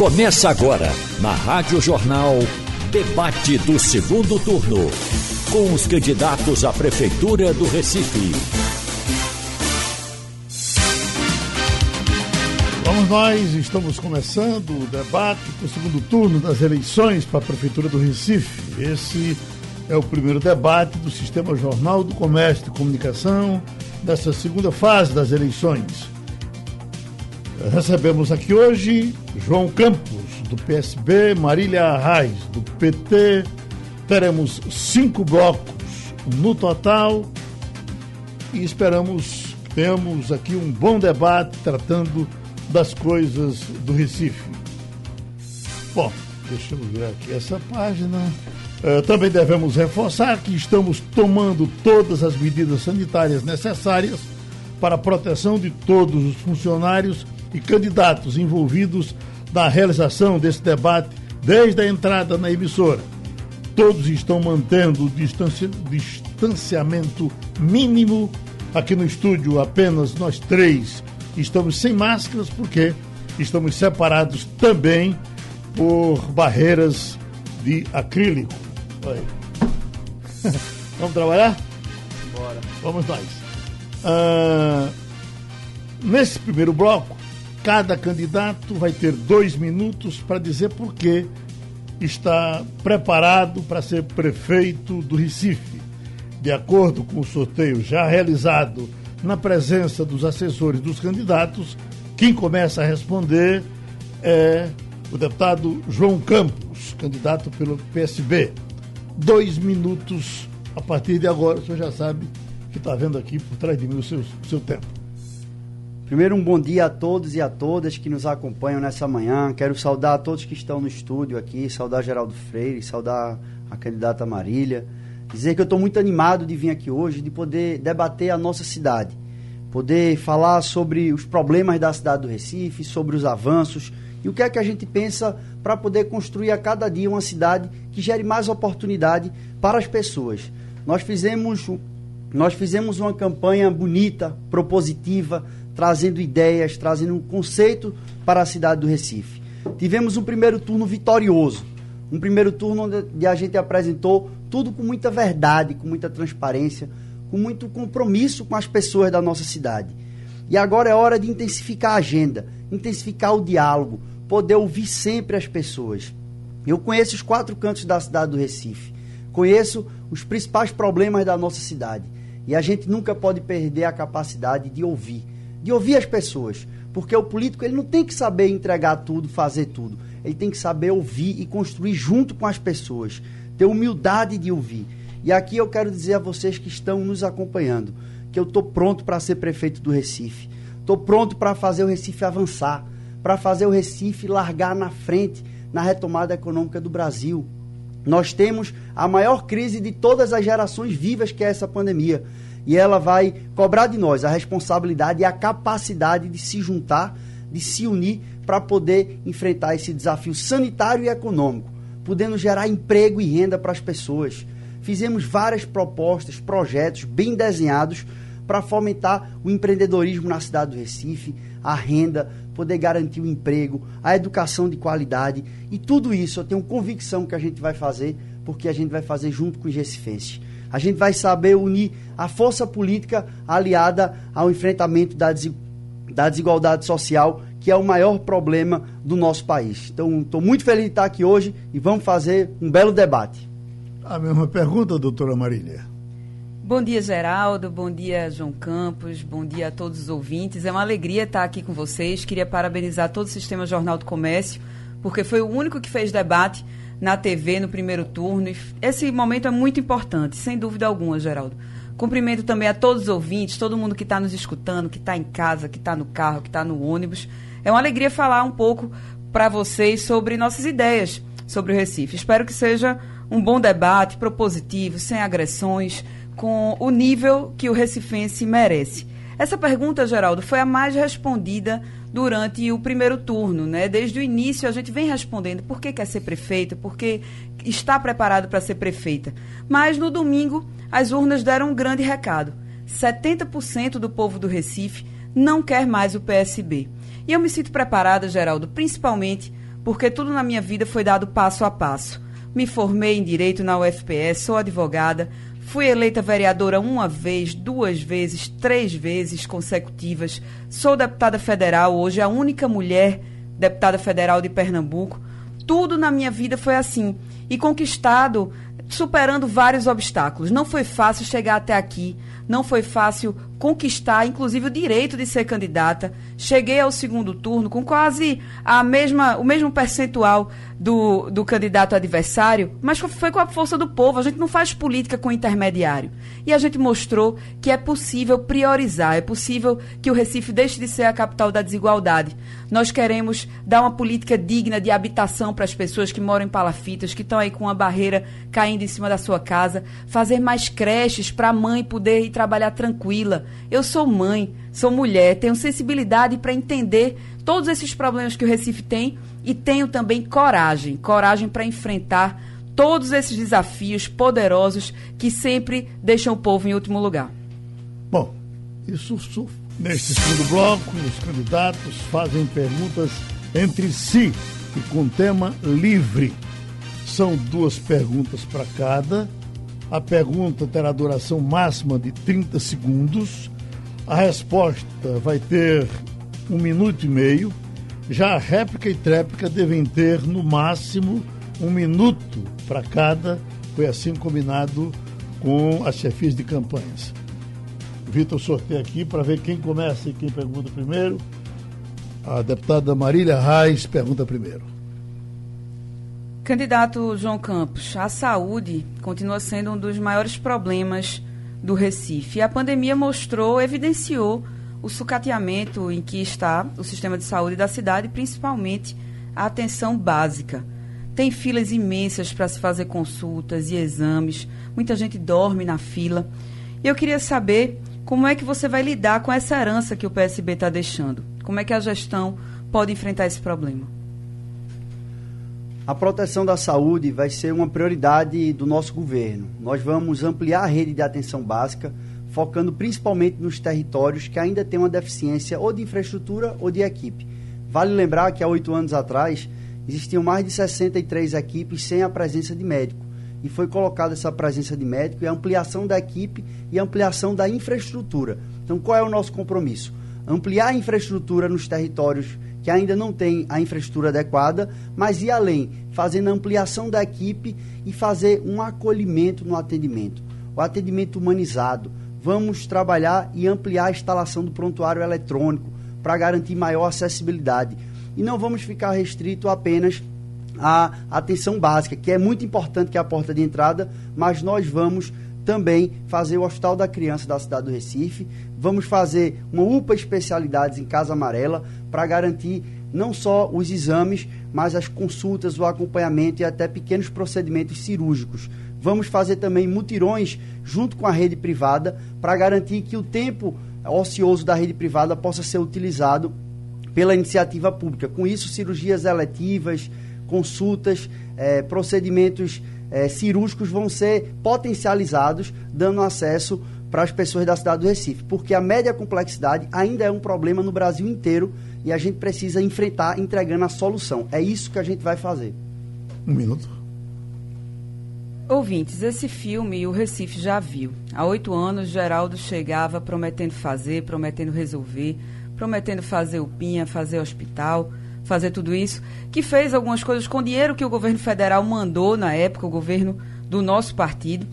Começa agora, na Rádio Jornal, debate do segundo turno. Com os candidatos à Prefeitura do Recife. Vamos nós, estamos começando o debate do segundo turno das eleições para a Prefeitura do Recife. Esse é o primeiro debate do Sistema Jornal do Comércio e Comunicação dessa segunda fase das eleições. Recebemos aqui hoje João Campos, do PSB, Marília Arraes, do PT. Teremos cinco blocos no total e esperamos que tenhamos aqui um bom debate tratando das coisas do Recife. Bom, deixa eu ver aqui essa página. Uh, também devemos reforçar que estamos tomando todas as medidas sanitárias necessárias para a proteção de todos os funcionários e candidatos envolvidos na realização desse debate desde a entrada na emissora. Todos estão mantendo o distanciamento mínimo. Aqui no estúdio, apenas nós três estamos sem máscaras, porque estamos separados também por barreiras de acrílico. Vamos trabalhar? Bora. Vamos nós. Ah, nesse primeiro bloco, Cada candidato vai ter dois minutos para dizer por que está preparado para ser prefeito do Recife. De acordo com o sorteio já realizado na presença dos assessores dos candidatos, quem começa a responder é o deputado João Campos, candidato pelo PSB. Dois minutos a partir de agora, o senhor já sabe que está vendo aqui por trás de mim o seu, o seu tempo. Primeiro, um bom dia a todos e a todas que nos acompanham nessa manhã. Quero saudar a todos que estão no estúdio aqui, saudar Geraldo Freire, saudar a candidata Marília. Dizer que eu estou muito animado de vir aqui hoje, de poder debater a nossa cidade, poder falar sobre os problemas da cidade do Recife, sobre os avanços e o que é que a gente pensa para poder construir a cada dia uma cidade que gere mais oportunidade para as pessoas. Nós fizemos, nós fizemos uma campanha bonita, propositiva, trazendo ideias, trazendo um conceito para a cidade do Recife. Tivemos um primeiro turno vitorioso, um primeiro turno onde a gente apresentou tudo com muita verdade, com muita transparência, com muito compromisso com as pessoas da nossa cidade. E agora é hora de intensificar a agenda, intensificar o diálogo, poder ouvir sempre as pessoas. Eu conheço os quatro cantos da cidade do Recife, conheço os principais problemas da nossa cidade. E a gente nunca pode perder a capacidade de ouvir, de ouvir as pessoas. Porque o político ele não tem que saber entregar tudo, fazer tudo. Ele tem que saber ouvir e construir junto com as pessoas. Ter humildade de ouvir. E aqui eu quero dizer a vocês que estão nos acompanhando que eu estou pronto para ser prefeito do Recife. Estou pronto para fazer o Recife avançar, para fazer o Recife largar na frente na retomada econômica do Brasil. Nós temos a maior crise de todas as gerações vivas, que é essa pandemia e ela vai cobrar de nós a responsabilidade e a capacidade de se juntar, de se unir para poder enfrentar esse desafio sanitário e econômico, podendo gerar emprego e renda para as pessoas. Fizemos várias propostas, projetos bem desenhados para fomentar o empreendedorismo na cidade do Recife, a renda, poder garantir o emprego, a educação de qualidade e tudo isso eu tenho convicção que a gente vai fazer, porque a gente vai fazer junto com os recifenses. A gente vai saber unir a força política aliada ao enfrentamento da, des da desigualdade social, que é o maior problema do nosso país. Então, estou muito feliz de estar aqui hoje e vamos fazer um belo debate. A mesma pergunta, doutora Marília. Bom dia, Geraldo. Bom dia, João Campos. Bom dia a todos os ouvintes. É uma alegria estar aqui com vocês. Queria parabenizar todo o Sistema Jornal do Comércio, porque foi o único que fez debate na TV no primeiro turno. Esse momento é muito importante, sem dúvida alguma, Geraldo. Cumprimento também a todos os ouvintes, todo mundo que está nos escutando, que está em casa, que está no carro, que está no ônibus. É uma alegria falar um pouco para vocês sobre nossas ideias sobre o Recife. Espero que seja um bom debate, propositivo, sem agressões, com o nível que o recifense merece. Essa pergunta, Geraldo, foi a mais respondida durante o primeiro turno, né? Desde o início a gente vem respondendo por que quer ser prefeita, porque está preparado para ser prefeita. Mas no domingo as urnas deram um grande recado. 70% do povo do Recife não quer mais o PSB. E eu me sinto preparada, Geraldo, principalmente porque tudo na minha vida foi dado passo a passo. Me formei em Direito na UFPS, sou advogada, fui eleita vereadora uma vez, duas vezes, três vezes consecutivas, sou deputada federal, hoje a única mulher deputada federal de Pernambuco. Tudo na minha vida foi assim e conquistado superando vários obstáculos. Não foi fácil chegar até aqui, não foi fácil conquistar, inclusive, o direito de ser candidata. Cheguei ao segundo turno com quase a mesma, o mesmo percentual do, do candidato adversário, mas foi com a força do povo. A gente não faz política com intermediário. E a gente mostrou que é possível priorizar, é possível que o Recife deixe de ser a capital da desigualdade. Nós queremos dar uma política digna de habitação para as pessoas que moram em palafitas, que estão aí com uma barreira caindo em cima da sua casa, fazer mais creches para a mãe poder ir trabalhar tranquila. Eu sou mãe, sou mulher, tenho sensibilidade para entender todos esses problemas que o Recife tem e tenho também coragem coragem para enfrentar todos esses desafios poderosos que sempre deixam o povo em último lugar. Bom, isso neste segundo bloco, os candidatos fazem perguntas entre si e com tema livre. São duas perguntas para cada. A pergunta terá duração máxima de 30 segundos. A resposta vai ter um minuto e meio. Já a réplica e tréplica devem ter, no máximo, um minuto para cada. Foi assim combinado com as chefias de campanhas. Vitor sorteia aqui para ver quem começa e quem pergunta primeiro. A deputada Marília Reis pergunta primeiro. Candidato João Campos, a saúde continua sendo um dos maiores problemas do Recife. A pandemia mostrou, evidenciou o sucateamento em que está o sistema de saúde da cidade, principalmente a atenção básica. Tem filas imensas para se fazer consultas e exames, muita gente dorme na fila. E eu queria saber como é que você vai lidar com essa herança que o PSB está deixando. Como é que a gestão pode enfrentar esse problema? A proteção da saúde vai ser uma prioridade do nosso governo. Nós vamos ampliar a rede de atenção básica, focando principalmente nos territórios que ainda têm uma deficiência ou de infraestrutura ou de equipe. Vale lembrar que há oito anos atrás existiam mais de 63 equipes sem a presença de médico. E foi colocada essa presença de médico e a ampliação da equipe e a ampliação da infraestrutura. Então, qual é o nosso compromisso? Ampliar a infraestrutura nos territórios que ainda não têm a infraestrutura adequada, mas ir além, fazendo a ampliação da equipe e fazer um acolhimento no atendimento. O atendimento humanizado, vamos trabalhar e ampliar a instalação do prontuário eletrônico para garantir maior acessibilidade. E não vamos ficar restrito apenas à atenção básica, que é muito importante que é a porta de entrada, mas nós vamos também fazer o Hospital da Criança da cidade do Recife, vamos fazer uma UPA especialidades em Casa Amarela para garantir não só os exames, mas as consultas, o acompanhamento e até pequenos procedimentos cirúrgicos. Vamos fazer também mutirões junto com a rede privada para garantir que o tempo ocioso da rede privada possa ser utilizado pela iniciativa pública. Com isso, cirurgias eletivas, consultas, eh, procedimentos eh, cirúrgicos vão ser potencializados, dando acesso para as pessoas da cidade do Recife, porque a média complexidade ainda é um problema no Brasil inteiro e a gente precisa enfrentar entregando a solução. É isso que a gente vai fazer. Um minuto. Ouvintes, esse filme o Recife já viu. Há oito anos, Geraldo chegava prometendo fazer, prometendo resolver, prometendo fazer o PINHA, fazer hospital, fazer tudo isso, que fez algumas coisas com dinheiro que o governo federal mandou na época, o governo do nosso partido,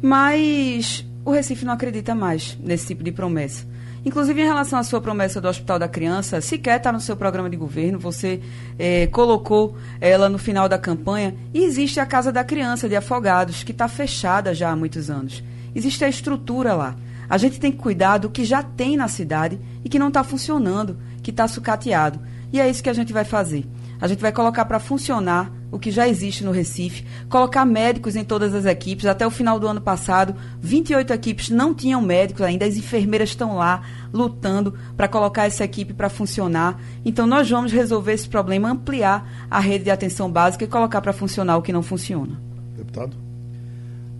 mas o Recife não acredita mais nesse tipo de promessa. Inclusive, em relação à sua promessa do Hospital da Criança, sequer está no seu programa de governo, você é, colocou ela no final da campanha. E existe a Casa da Criança de Afogados, que está fechada já há muitos anos. Existe a estrutura lá. A gente tem que cuidar do que já tem na cidade e que não está funcionando, que está sucateado. E é isso que a gente vai fazer. A gente vai colocar para funcionar o que já existe no Recife, colocar médicos em todas as equipes. Até o final do ano passado, 28 equipes não tinham médicos ainda, as enfermeiras estão lá lutando para colocar essa equipe para funcionar. Então, nós vamos resolver esse problema, ampliar a rede de atenção básica e colocar para funcionar o que não funciona. Deputado?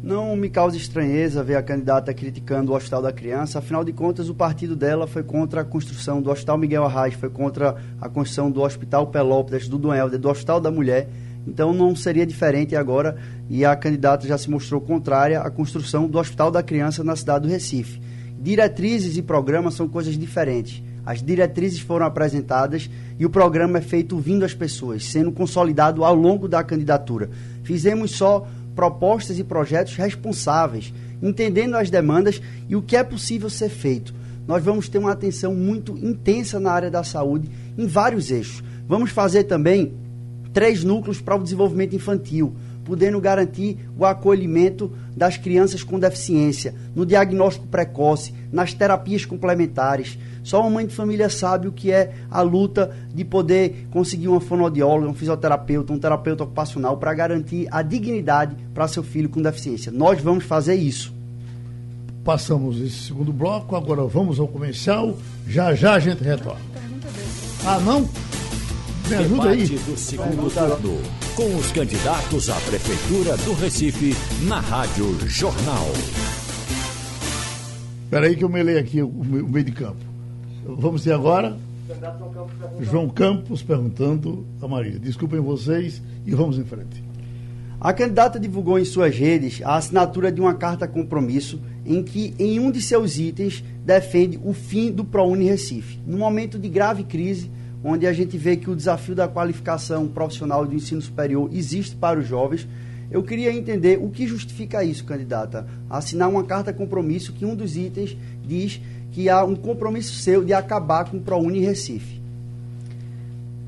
Não me causa estranheza ver a candidata criticando o Hospital da Criança, afinal de contas, o partido dela foi contra a construção do Hospital Miguel Arraes, foi contra a construção do Hospital Pelópidas, do Duelder, do Hospital da Mulher. Então não seria diferente agora e a candidata já se mostrou contrária à construção do Hospital da Criança na cidade do Recife. Diretrizes e programas são coisas diferentes. As diretrizes foram apresentadas e o programa é feito ouvindo as pessoas, sendo consolidado ao longo da candidatura. Fizemos só propostas e projetos responsáveis, entendendo as demandas e o que é possível ser feito. Nós vamos ter uma atenção muito intensa na área da saúde em vários eixos. Vamos fazer também três núcleos para o desenvolvimento infantil, podendo garantir o acolhimento das crianças com deficiência, no diagnóstico precoce, nas terapias complementares. Só uma mãe de família sabe o que é a luta de poder conseguir uma fonoaudióloga, um fisioterapeuta, um terapeuta ocupacional para garantir a dignidade para seu filho com deficiência. Nós vamos fazer isso. Passamos esse segundo bloco, agora vamos ao comercial. Já já a gente retorna. Ah, não? Me ajuda aí. do segundo turno, com os candidatos à Prefeitura do Recife, na Rádio Jornal. Espera aí que eu melei aqui o meio de campo. Vamos ter agora João Campos perguntando a Maria. Desculpem vocês e vamos em frente. A candidata divulgou em suas redes a assinatura de uma carta compromisso em que, em um de seus itens, defende o fim do ProUni Recife. Num momento de grave crise, onde a gente vê que o desafio da qualificação profissional do ensino superior existe para os jovens, eu queria entender o que justifica isso, candidata. Assinar uma carta compromisso que um dos itens diz que há um compromisso seu de acabar com o ProUni Recife.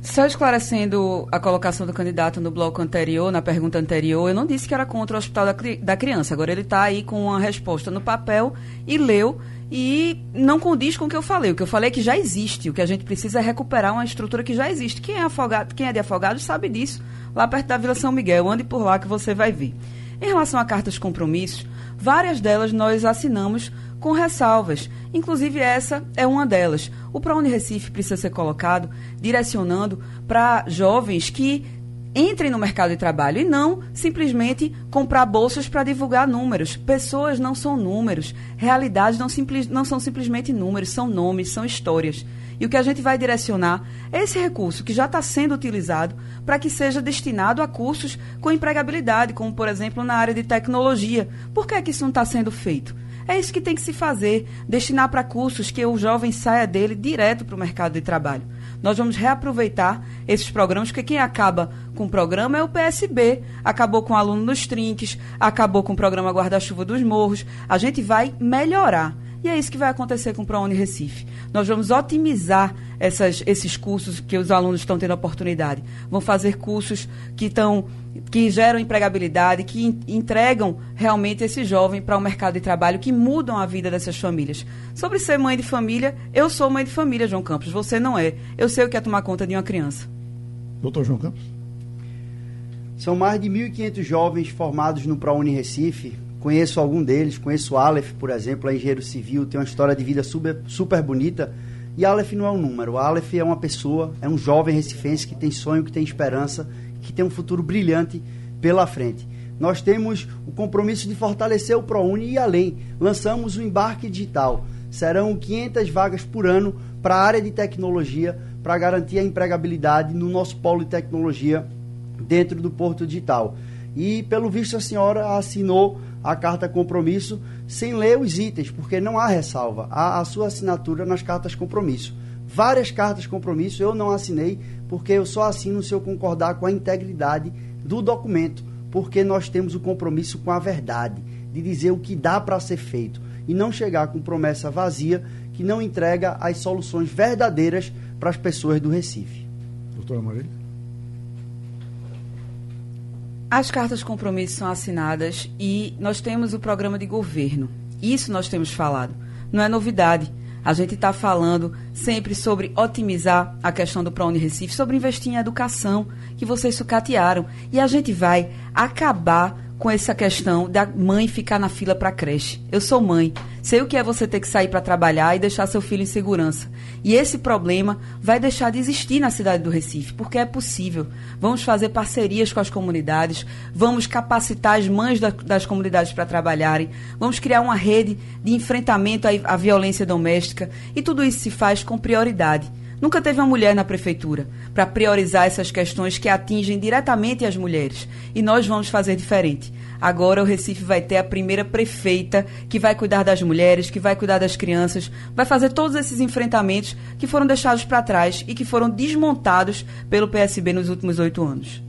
Só esclarecendo a colocação do candidato no bloco anterior, na pergunta anterior, eu não disse que era contra o Hospital da, da Criança. Agora ele está aí com uma resposta no papel e leu e não condiz com o que eu falei. O que eu falei é que já existe. O que a gente precisa é recuperar uma estrutura que já existe. Quem é, afogado, quem é de Afogados sabe disso. Lá perto da Vila São Miguel. Ande por lá que você vai ver. Em relação a cartas compromissos, várias delas nós assinamos com ressalvas. Inclusive, essa é uma delas. O ProUni Recife precisa ser colocado direcionando para jovens que entrem no mercado de trabalho e não simplesmente comprar bolsas para divulgar números. Pessoas não são números, realidades não, simples, não são simplesmente números, são nomes, são histórias. E o que a gente vai direcionar é esse recurso que já está sendo utilizado para que seja destinado a cursos com empregabilidade, como por exemplo na área de tecnologia. Por que, é que isso não está sendo feito? É isso que tem que se fazer, destinar para cursos que o jovem saia dele direto para o mercado de trabalho. Nós vamos reaproveitar esses programas, porque quem acaba com o programa é o PSB. Acabou com o aluno nos trinques, acabou com o programa Guarda-Chuva dos Morros. A gente vai melhorar. E é isso que vai acontecer com o ProUni Recife. Nós vamos otimizar essas, esses cursos que os alunos estão tendo oportunidade. Vão fazer cursos que estão que geram empregabilidade, que entregam realmente esse jovem para o um mercado de trabalho, que mudam a vida dessas famílias. Sobre ser mãe de família, eu sou mãe de família, João Campos, você não é. Eu sei o que é tomar conta de uma criança. Doutor João Campos? São mais de 1.500 jovens formados no ProUni Recife. Conheço algum deles, conheço o Aleph, por exemplo, é engenheiro civil, tem uma história de vida super, super bonita. E Aleph não é um número, Aleph é uma pessoa, é um jovem recifense que tem sonho, que tem esperança que tem um futuro brilhante pela frente. Nós temos o compromisso de fortalecer o ProUni e além. Lançamos o embarque digital. Serão 500 vagas por ano para a área de tecnologia, para garantir a empregabilidade no nosso polo de tecnologia dentro do Porto Digital. E, pelo visto, a senhora assinou a carta compromisso sem ler os itens, porque não há ressalva. Há a sua assinatura nas cartas compromisso. Várias cartas compromisso eu não assinei porque eu só assino se eu concordar com a integridade do documento, porque nós temos o compromisso com a verdade, de dizer o que dá para ser feito e não chegar com promessa vazia que não entrega as soluções verdadeiras para as pessoas do Recife. Doutora Marília? As cartas compromisso são assinadas e nós temos o programa de governo. Isso nós temos falado. Não é novidade. A gente está falando sempre sobre otimizar a questão do ProUni Recife, sobre investir em educação, que vocês sucatearam. E a gente vai acabar com essa questão da mãe ficar na fila para creche. Eu sou mãe. Sei o que é você ter que sair para trabalhar e deixar seu filho em segurança. E esse problema vai deixar de existir na cidade do Recife, porque é possível. Vamos fazer parcerias com as comunidades, vamos capacitar as mães da, das comunidades para trabalharem, vamos criar uma rede de enfrentamento à, à violência doméstica e tudo isso se faz com prioridade. Nunca teve uma mulher na prefeitura para priorizar essas questões que atingem diretamente as mulheres. E nós vamos fazer diferente. Agora o Recife vai ter a primeira prefeita que vai cuidar das mulheres, que vai cuidar das crianças, vai fazer todos esses enfrentamentos que foram deixados para trás e que foram desmontados pelo PSB nos últimos oito anos.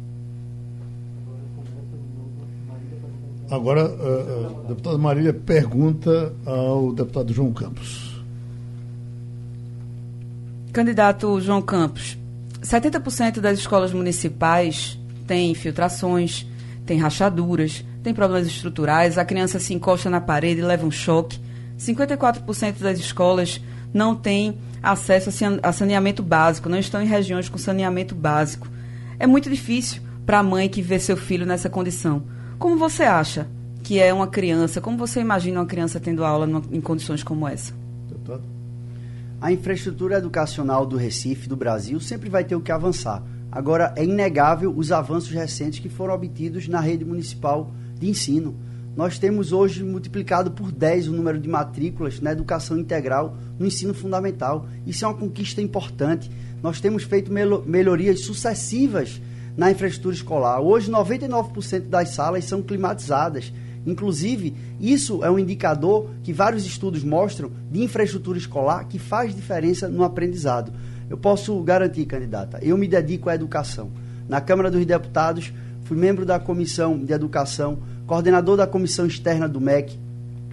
Agora, a, a deputada Marília pergunta ao deputado João Campos. Candidato João Campos, 70% das escolas municipais têm infiltrações, têm rachaduras, têm problemas estruturais, a criança se encosta na parede e leva um choque. 54% das escolas não têm acesso a saneamento básico, não estão em regiões com saneamento básico. É muito difícil para a mãe que vê seu filho nessa condição. Como você acha que é uma criança? Como você imagina uma criança tendo aula em condições como essa? Deputado? A infraestrutura educacional do Recife, do Brasil, sempre vai ter o que avançar. Agora, é inegável os avanços recentes que foram obtidos na rede municipal de ensino. Nós temos hoje multiplicado por 10 o número de matrículas na educação integral no ensino fundamental. Isso é uma conquista importante. Nós temos feito melhorias sucessivas na infraestrutura escolar. Hoje, 99% das salas são climatizadas. Inclusive, isso é um indicador que vários estudos mostram de infraestrutura escolar que faz diferença no aprendizado. Eu posso garantir, candidata, eu me dedico à educação. Na Câmara dos Deputados, fui membro da Comissão de Educação, coordenador da Comissão Externa do MEC,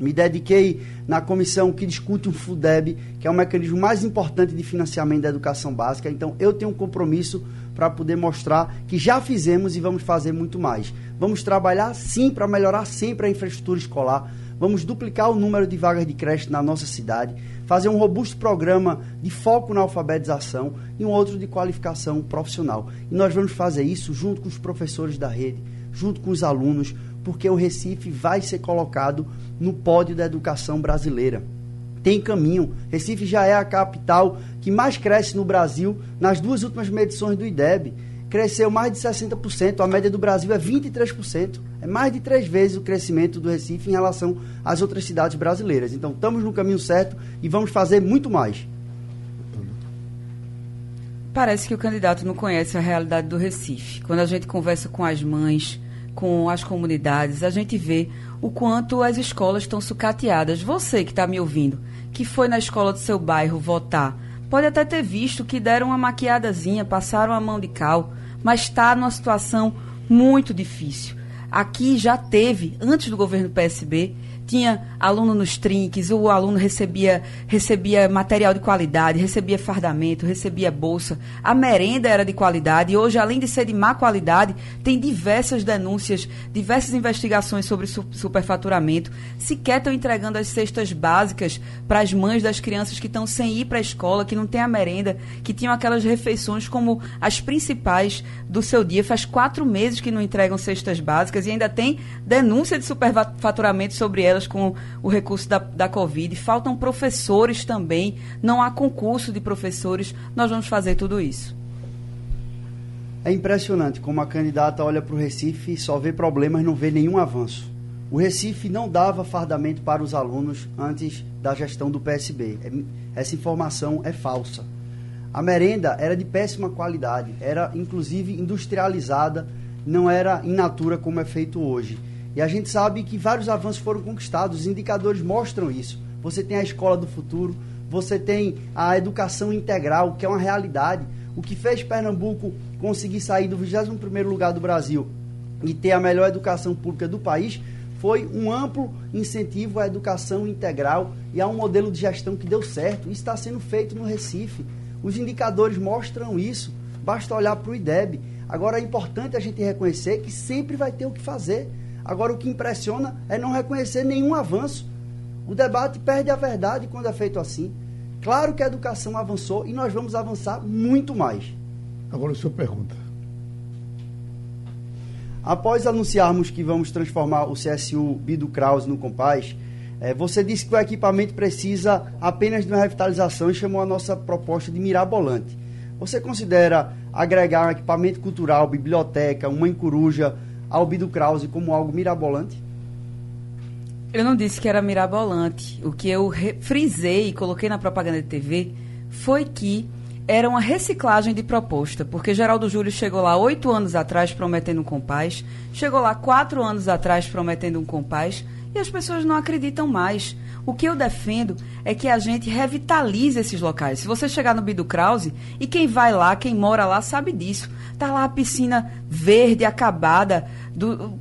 me dediquei na comissão que discute o FUDEB, que é o mecanismo mais importante de financiamento da educação básica. Então, eu tenho um compromisso para poder mostrar que já fizemos e vamos fazer muito mais. Vamos trabalhar sim para melhorar sempre a infraestrutura escolar. Vamos duplicar o número de vagas de creche na nossa cidade, fazer um robusto programa de foco na alfabetização e um outro de qualificação profissional. E nós vamos fazer isso junto com os professores da rede, junto com os alunos, porque o Recife vai ser colocado no pódio da educação brasileira tem caminho. Recife já é a capital que mais cresce no Brasil nas duas últimas medições do IDEB. Cresceu mais de 60%, a média do Brasil é 23%. É mais de três vezes o crescimento do Recife em relação às outras cidades brasileiras. Então, estamos no caminho certo e vamos fazer muito mais. Parece que o candidato não conhece a realidade do Recife. Quando a gente conversa com as mães, com as comunidades, a gente vê o quanto as escolas estão sucateadas. Você que está me ouvindo, que foi na escola do seu bairro votar, pode até ter visto que deram uma maquiadazinha, passaram a mão de cal, mas está numa situação muito difícil. Aqui já teve, antes do governo PSB, tinha aluno nos trinques, o aluno recebia, recebia material de qualidade, recebia fardamento, recebia bolsa, a merenda era de qualidade e hoje, além de ser de má qualidade, tem diversas denúncias, diversas investigações sobre superfaturamento. Sequer estão entregando as cestas básicas para as mães das crianças que estão sem ir para a escola, que não tem a merenda, que tinham aquelas refeições como as principais do seu dia. Faz quatro meses que não entregam cestas básicas e ainda tem denúncia de superfaturamento sobre elas elas com o recurso da, da Covid. Faltam professores também, não há concurso de professores. Nós vamos fazer tudo isso. É impressionante como a candidata olha para o Recife e só vê problemas, não vê nenhum avanço. O Recife não dava fardamento para os alunos antes da gestão do PSB. É, essa informação é falsa. A merenda era de péssima qualidade, era inclusive industrializada, não era in natura como é feito hoje. E a gente sabe que vários avanços foram conquistados, os indicadores mostram isso. Você tem a escola do futuro, você tem a educação integral, que é uma realidade. O que fez Pernambuco conseguir sair do 21º lugar do Brasil e ter a melhor educação pública do país foi um amplo incentivo à educação integral e a um modelo de gestão que deu certo. Isso está sendo feito no Recife. Os indicadores mostram isso. Basta olhar para o IDEB. Agora é importante a gente reconhecer que sempre vai ter o que fazer. Agora, o que impressiona é não reconhecer nenhum avanço. O debate perde a verdade quando é feito assim. Claro que a educação avançou e nós vamos avançar muito mais. Agora, senhor pergunta. Após anunciarmos que vamos transformar o CSU Bido Kraus no Compaz, É, você disse que o equipamento precisa apenas de uma revitalização e chamou a nossa proposta de mirabolante. Você considera agregar um equipamento cultural, biblioteca, uma encoruja ao Bido Krause como algo mirabolante? Eu não disse que era mirabolante. O que eu frisei e coloquei na propaganda de TV foi que era uma reciclagem de proposta, porque Geraldo Júlio chegou lá oito anos atrás prometendo um compás, chegou lá quatro anos atrás prometendo um compás, e as pessoas não acreditam mais. O que eu defendo é que a gente revitalize esses locais. Se você chegar no Bido Krause, e quem vai lá, quem mora lá, sabe disso. Tá lá a piscina verde, acabada, do,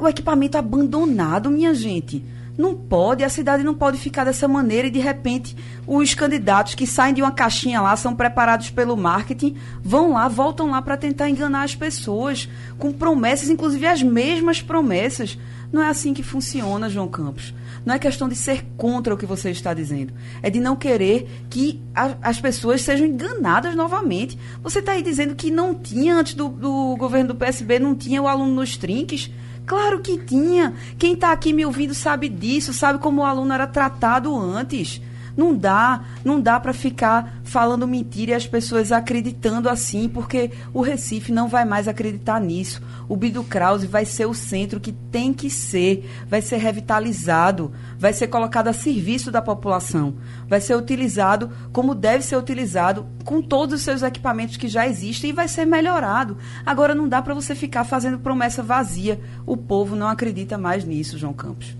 o equipamento abandonado, minha gente. Não pode, a cidade não pode ficar dessa maneira e de repente os candidatos que saem de uma caixinha lá, são preparados pelo marketing, vão lá, voltam lá para tentar enganar as pessoas com promessas, inclusive as mesmas promessas. Não é assim que funciona, João Campos. Não é questão de ser contra o que você está dizendo. É de não querer que a, as pessoas sejam enganadas novamente. Você está aí dizendo que não tinha, antes do, do governo do PSB, não tinha o aluno nos trinques. Claro que tinha. Quem está aqui me ouvindo sabe disso, sabe como o aluno era tratado antes. Não dá, não dá para ficar falando mentira e as pessoas acreditando assim, porque o Recife não vai mais acreditar nisso. O Bido Krause vai ser o centro que tem que ser, vai ser revitalizado, vai ser colocado a serviço da população, vai ser utilizado como deve ser utilizado com todos os seus equipamentos que já existem e vai ser melhorado. Agora não dá para você ficar fazendo promessa vazia. O povo não acredita mais nisso, João Campos.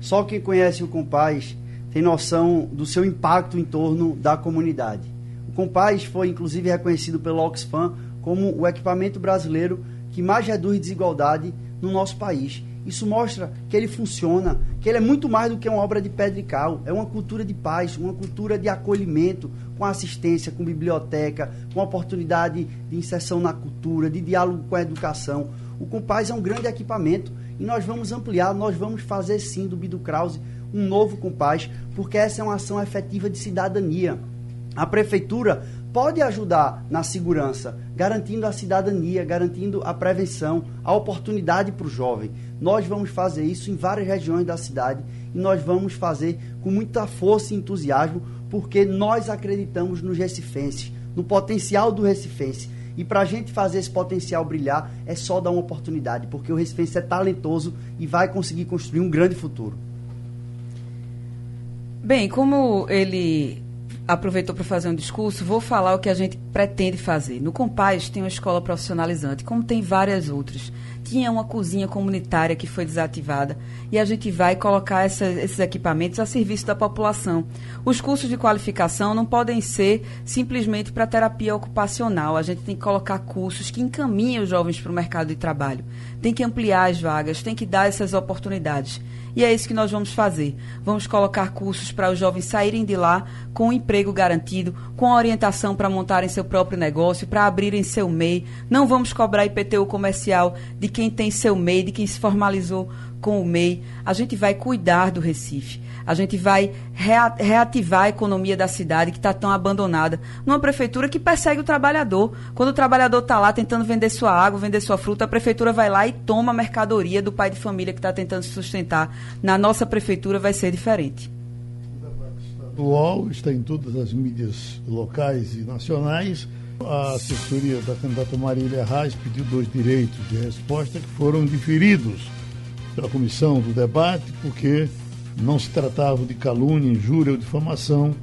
Só quem conhece o Compaz tem noção do seu impacto em torno da comunidade. O Compaz foi inclusive reconhecido pelo Oxfam como o equipamento brasileiro que mais reduz desigualdade no nosso país. Isso mostra que ele funciona, que ele é muito mais do que uma obra de pedra e cal. É uma cultura de paz, uma cultura de acolhimento, com assistência, com biblioteca, com oportunidade de inserção na cultura, de diálogo com a educação. O Compaz é um grande equipamento e nós vamos ampliar, nós vamos fazer sim do Bido Krause um novo Compaz, porque essa é uma ação efetiva de cidadania. A prefeitura pode ajudar na segurança, garantindo a cidadania, garantindo a prevenção, a oportunidade para o jovem. Nós vamos fazer isso em várias regiões da cidade e nós vamos fazer com muita força e entusiasmo, porque nós acreditamos nos recifenses, no potencial do recifense. E para a gente fazer esse potencial brilhar, é só dar uma oportunidade, porque o recifense é talentoso e vai conseguir construir um grande futuro. Bem, como ele aproveitou para fazer um discurso, vou falar o que a gente pretende fazer. No Compaz tem uma escola profissionalizante, como tem várias outras. Tinha uma cozinha comunitária que foi desativada e a gente vai colocar essa, esses equipamentos a serviço da população. Os cursos de qualificação não podem ser simplesmente para terapia ocupacional. A gente tem que colocar cursos que encaminhem os jovens para o mercado de trabalho. Tem que ampliar as vagas, tem que dar essas oportunidades. E é isso que nós vamos fazer. Vamos colocar cursos para os jovens saírem de lá com um emprego garantido, com orientação para montarem seu próprio negócio, para abrirem seu MEI. Não vamos cobrar IPTU comercial de quem tem seu MEI, de quem se formalizou com o MEI. A gente vai cuidar do Recife. A gente vai reativar a economia da cidade que está tão abandonada. Numa prefeitura que persegue o trabalhador. Quando o trabalhador está lá tentando vender sua água, vender sua fruta, a prefeitura vai lá e toma a mercadoria do pai de família que está tentando se sustentar. Na nossa prefeitura vai ser diferente. O UOL está em todas as mídias locais e nacionais. A assessoria da candidata Marília Reis pediu dois direitos de resposta que foram diferidos pela comissão do debate, porque não se tratava de calúnia, injúria ou difamação,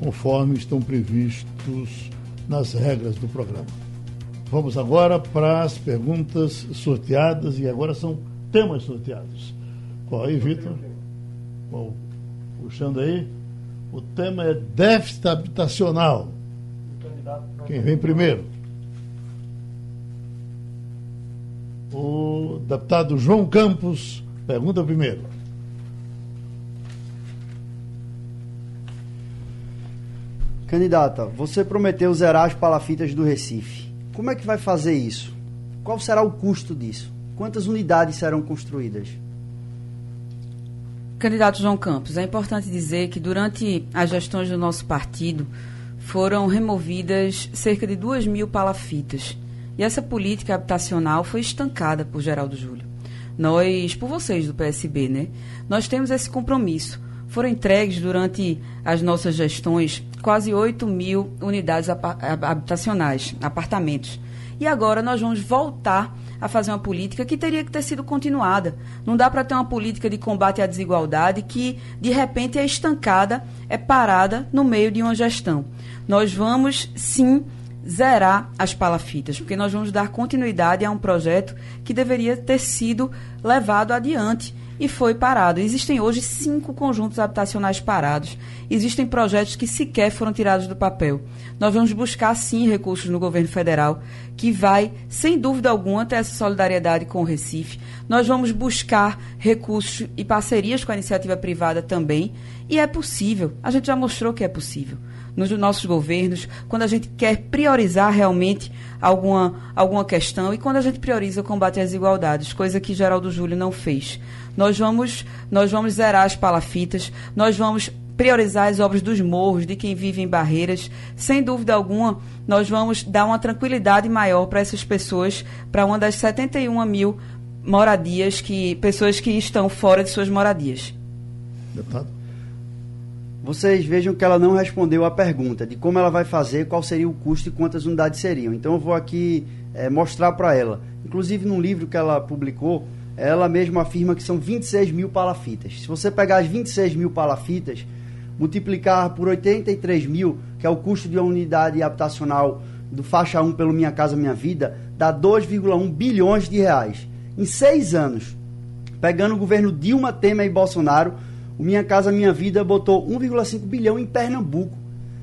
conforme estão previstos nas regras do programa. Vamos agora para as perguntas sorteadas e agora são temas sorteados. Qual aí, Vitor? Puxando aí. O tema é déficit habitacional. Quem vem primeiro? O deputado João Campos pergunta primeiro. Candidata, você prometeu zerar as palafitas do Recife. Como é que vai fazer isso? Qual será o custo disso? Quantas unidades serão construídas? Candidato João Campos, é importante dizer que durante as gestões do nosso partido foram removidas cerca de 2 mil palafitas. E essa política habitacional foi estancada por Geraldo Júlio. nós, por vocês do PSB, né? Nós temos esse compromisso. Foram entregues durante as nossas gestões quase 8 mil unidades habitacionais, apartamentos. E agora nós vamos voltar a fazer uma política que teria que ter sido continuada. Não dá para ter uma política de combate à desigualdade que, de repente, é estancada, é parada no meio de uma gestão. Nós vamos, sim, zerar as palafitas, porque nós vamos dar continuidade a um projeto que deveria ter sido levado adiante e foi parado. Existem hoje cinco conjuntos habitacionais parados. Existem projetos que sequer foram tirados do papel. Nós vamos buscar, sim, recursos no governo federal, que vai, sem dúvida alguma, ter essa solidariedade com o Recife. Nós vamos buscar recursos e parcerias com a iniciativa privada também. E é possível. A gente já mostrou que é possível nos nossos governos, quando a gente quer priorizar realmente alguma, alguma questão e quando a gente prioriza o combate às desigualdades, coisa que Geraldo Júlio não fez. Nós vamos, nós vamos zerar as palafitas, nós vamos priorizar as obras dos morros, de quem vive em barreiras. Sem dúvida alguma, nós vamos dar uma tranquilidade maior para essas pessoas, para uma das 71 mil moradias, que pessoas que estão fora de suas moradias. Deputado? vocês vejam que ela não respondeu a pergunta de como ela vai fazer, qual seria o custo e quantas unidades seriam. Então eu vou aqui é, mostrar para ela. Inclusive, num livro que ela publicou, ela mesma afirma que são 26 mil palafitas. Se você pegar as 26 mil palafitas, multiplicar por 83 mil, que é o custo de uma unidade habitacional do faixa 1 pelo Minha Casa Minha Vida, dá 2,1 bilhões de reais. Em seis anos, pegando o governo Dilma, Temer e Bolsonaro, o Minha Casa Minha Vida botou 1,5 bilhão em Pernambuco.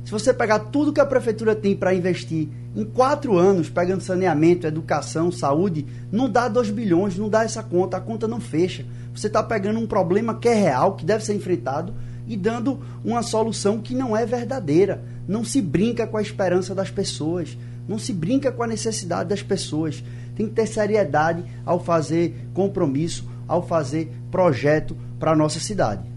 Se você pegar tudo que a prefeitura tem para investir em quatro anos, pegando saneamento, educação, saúde, não dá 2 bilhões, não dá essa conta, a conta não fecha. Você está pegando um problema que é real, que deve ser enfrentado, e dando uma solução que não é verdadeira. Não se brinca com a esperança das pessoas, não se brinca com a necessidade das pessoas. Tem que ter seriedade ao fazer compromisso, ao fazer projeto para a nossa cidade.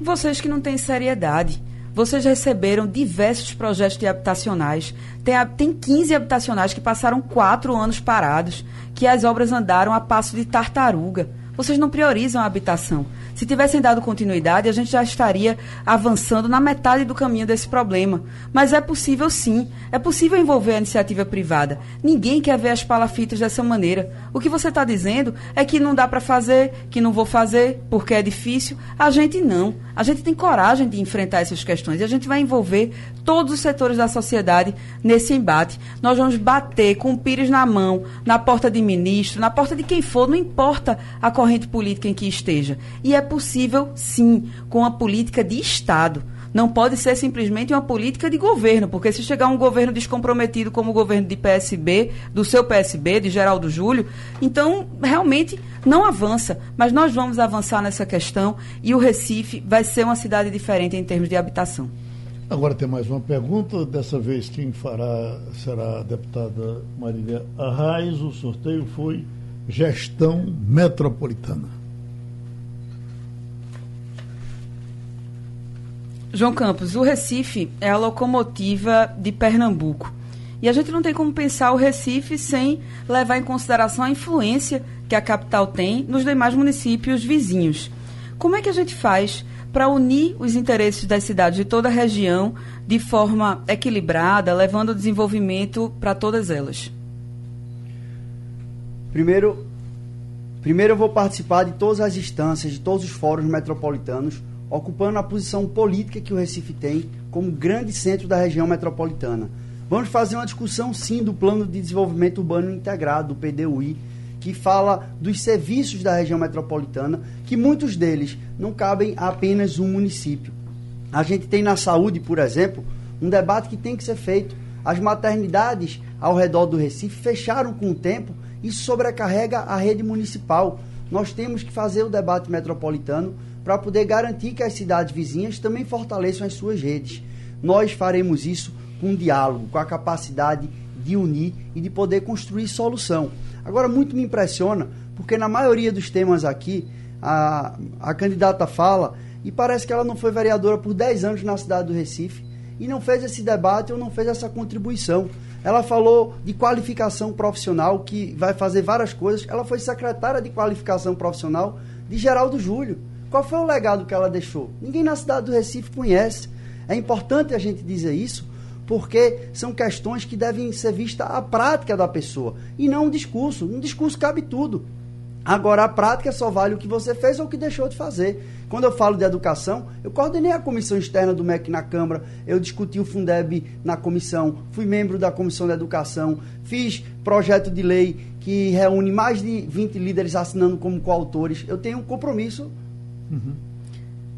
Vocês que não têm seriedade. Vocês receberam diversos projetos de habitacionais. Tem, tem 15 habitacionais que passaram quatro anos parados, que as obras andaram a passo de tartaruga. Vocês não priorizam a habitação. Se tivessem dado continuidade, a gente já estaria avançando na metade do caminho desse problema. Mas é possível sim, é possível envolver a iniciativa privada. Ninguém quer ver as palafitas dessa maneira. O que você está dizendo é que não dá para fazer, que não vou fazer porque é difícil. A gente não. A gente tem coragem de enfrentar essas questões e a gente vai envolver todos os setores da sociedade nesse embate. Nós vamos bater com o pires na mão, na porta de ministro, na porta de quem for, não importa a corrente política em que esteja. E é possível, sim, com a política de Estado. Não pode ser simplesmente uma política de governo, porque se chegar um governo descomprometido como o governo de PSB, do seu PSB, de Geraldo Júlio, então realmente não avança. Mas nós vamos avançar nessa questão e o Recife vai ser uma cidade diferente em termos de habitação. Agora tem mais uma pergunta, dessa vez quem fará será a deputada Marília Arraes. O sorteio foi gestão metropolitana. João Campos, o Recife é a locomotiva de Pernambuco. E a gente não tem como pensar o Recife sem levar em consideração a influência que a capital tem nos demais municípios vizinhos. Como é que a gente faz para unir os interesses das cidades de toda a região de forma equilibrada, levando o desenvolvimento para todas elas? Primeiro, primeiro eu vou participar de todas as instâncias, de todos os fóruns metropolitanos ocupando a posição política que o Recife tem como grande centro da região metropolitana. Vamos fazer uma discussão, sim, do Plano de Desenvolvimento Urbano Integrado, do PDUI, que fala dos serviços da região metropolitana, que muitos deles não cabem a apenas um município. A gente tem na saúde, por exemplo, um debate que tem que ser feito. As maternidades ao redor do Recife fecharam com o tempo e sobrecarrega a rede municipal. Nós temos que fazer o debate metropolitano para poder garantir que as cidades vizinhas também fortaleçam as suas redes. Nós faremos isso com diálogo, com a capacidade de unir e de poder construir solução. Agora, muito me impressiona, porque na maioria dos temas aqui, a, a candidata fala e parece que ela não foi vereadora por 10 anos na cidade do Recife e não fez esse debate ou não fez essa contribuição. Ela falou de qualificação profissional, que vai fazer várias coisas. Ela foi secretária de qualificação profissional de Geraldo Júlio. Qual foi o legado que ela deixou? Ninguém na cidade do Recife conhece. É importante a gente dizer isso, porque são questões que devem ser vistas a prática da pessoa e não um discurso. Um discurso cabe tudo. Agora, a prática só vale o que você fez ou o que deixou de fazer. Quando eu falo de educação, eu coordenei a comissão externa do MEC na Câmara, eu discuti o Fundeb na comissão, fui membro da comissão de educação, fiz projeto de lei que reúne mais de 20 líderes assinando como coautores. Eu tenho um compromisso. Uhum.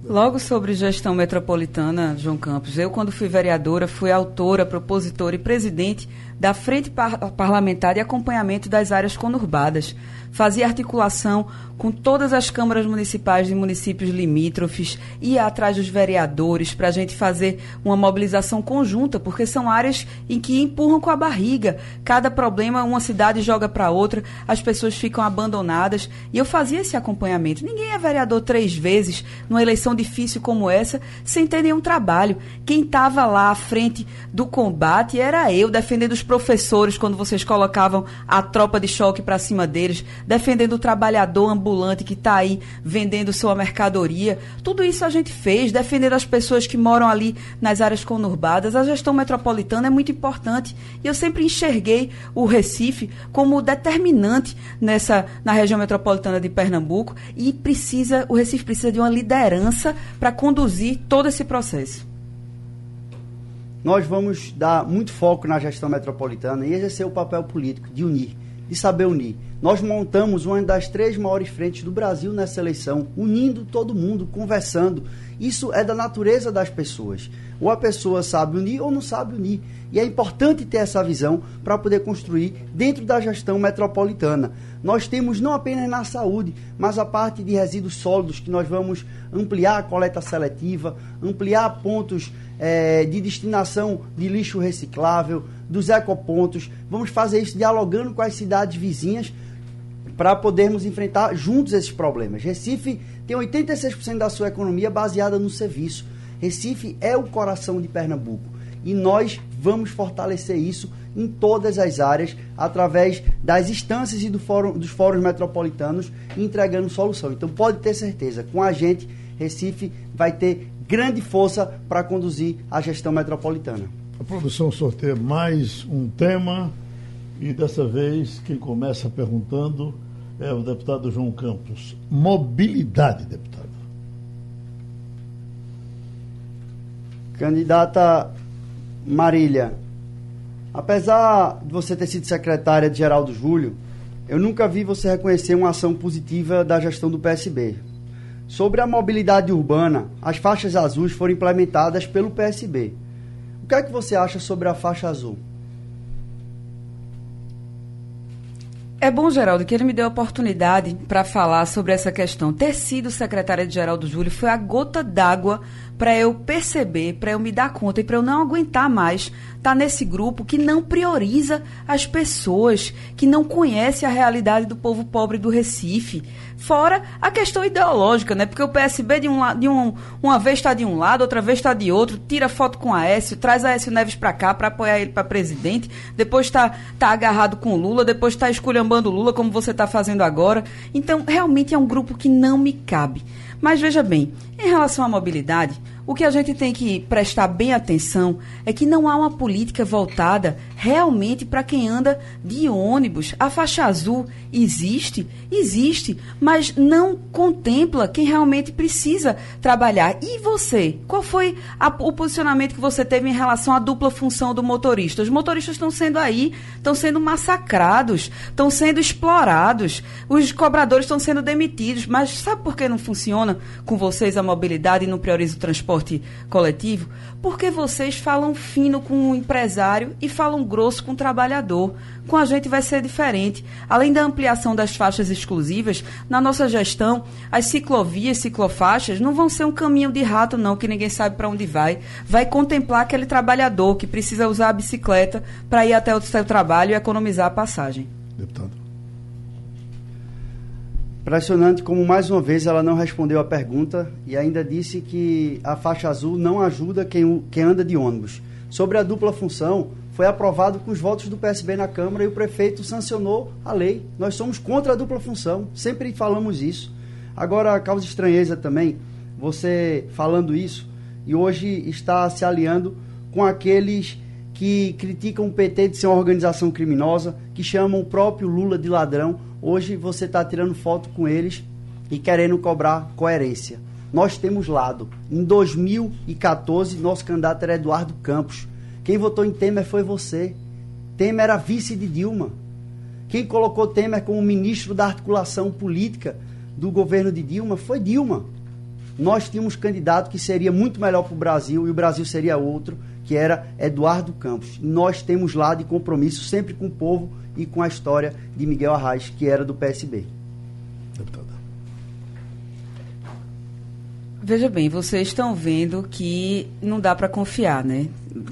Logo sobre gestão metropolitana, João Campos, eu, quando fui vereadora, fui autora, propositora e presidente da Frente Parlamentar de Acompanhamento das Áreas Conurbadas fazia articulação com todas as câmaras municipais de municípios limítrofes, ia atrás dos vereadores para a gente fazer uma mobilização conjunta, porque são áreas em que empurram com a barriga. Cada problema, uma cidade joga para outra, as pessoas ficam abandonadas. E eu fazia esse acompanhamento. Ninguém é vereador três vezes numa eleição difícil como essa sem ter nenhum trabalho. Quem estava lá à frente do combate era eu, defendendo os professores quando vocês colocavam a tropa de choque para cima deles, defendendo o trabalhador ambulante que está aí vendendo sua mercadoria. Tudo isso a gente fez, defendendo as pessoas que moram ali nas áreas conurbadas. A gestão metropolitana é muito importante e eu sempre enxerguei o Recife como determinante nessa na região metropolitana de Pernambuco e precisa o Recife precisa de uma liderança para conduzir todo esse processo. Nós vamos dar muito foco na gestão metropolitana e exercer o papel político de unir, de saber unir nós montamos uma das três maiores frentes do Brasil nessa eleição, unindo todo mundo, conversando. Isso é da natureza das pessoas. Ou a pessoa sabe unir ou não sabe unir. E é importante ter essa visão para poder construir dentro da gestão metropolitana. Nós temos não apenas na saúde, mas a parte de resíduos sólidos, que nós vamos ampliar a coleta seletiva, ampliar pontos é, de destinação de lixo reciclável, dos ecopontos. Vamos fazer isso dialogando com as cidades vizinhas para podermos enfrentar juntos esses problemas. Recife tem 86% da sua economia baseada no serviço. Recife é o coração de Pernambuco e nós vamos fortalecer isso em todas as áreas através das instâncias e do fórum, dos fóruns metropolitanos entregando solução. Então pode ter certeza, com a gente Recife vai ter grande força para conduzir a gestão metropolitana. A produção sorteia mais um tema e dessa vez, quem começa perguntando é o deputado João Campos. Mobilidade, deputado. Candidata Marília, apesar de você ter sido secretária de Geraldo Júlio, eu nunca vi você reconhecer uma ação positiva da gestão do PSB. Sobre a mobilidade urbana, as faixas azuis foram implementadas pelo PSB. O que é que você acha sobre a faixa azul? É bom, Geraldo, que ele me deu a oportunidade para falar sobre essa questão. Ter sido secretária de Geraldo Júlio foi a gota d'água para eu perceber, para eu me dar conta e para eu não aguentar mais estar tá nesse grupo que não prioriza as pessoas, que não conhece a realidade do povo pobre do Recife. Fora a questão ideológica, né? Porque o PSB de, um, de um, uma vez está de um lado, outra vez está de outro, tira foto com a Aécio, traz a Aécio Neves para cá para apoiar ele para presidente, depois está tá agarrado com Lula, depois está esculhambando Lula, como você está fazendo agora. Então, realmente é um grupo que não me cabe. Mas veja bem, em relação à mobilidade, o que a gente tem que prestar bem atenção é que não há uma política voltada realmente para quem anda de ônibus. A faixa azul existe, existe, mas não contempla quem realmente precisa trabalhar. E você? Qual foi a, o posicionamento que você teve em relação à dupla função do motorista? Os motoristas estão sendo aí, estão sendo massacrados, estão sendo explorados, os cobradores estão sendo demitidos. Mas sabe por que não funciona com vocês a mobilidade e não prioriza o transporte coletivo? Porque vocês falam fino com o empresário e falam grosso com o trabalhador. Com a gente vai ser diferente. Além da ampliação das faixas exclusivas, na nossa gestão, as ciclovias, ciclofaixas não vão ser um caminho de rato, não, que ninguém sabe para onde vai. Vai contemplar aquele trabalhador que precisa usar a bicicleta para ir até o seu trabalho e economizar a passagem. Deputado. Impressionante como mais uma vez ela não respondeu a pergunta e ainda disse que a faixa azul não ajuda quem, quem anda de ônibus. sobre a dupla função foi aprovado com os votos do PSB na Câmara e o prefeito sancionou a lei. Nós somos contra a dupla função, sempre falamos isso. Agora, causa estranheza também, você falando isso e hoje está se aliando com aqueles que criticam o PT de ser uma organização criminosa, que chamam o próprio Lula de ladrão. Hoje você está tirando foto com eles e querendo cobrar coerência. Nós temos lado. Em 2014, nosso candidato era Eduardo Campos. Quem votou em Temer foi você. Temer era vice de Dilma. Quem colocou Temer como ministro da articulação política do governo de Dilma foi Dilma. Nós tínhamos candidato que seria muito melhor para o Brasil e o Brasil seria outro que era Eduardo Campos. Nós temos lá de compromisso sempre com o povo e com a história de Miguel Arraes, que era do PSB. Deputada. Veja bem, vocês estão vendo que não dá para confiar, né?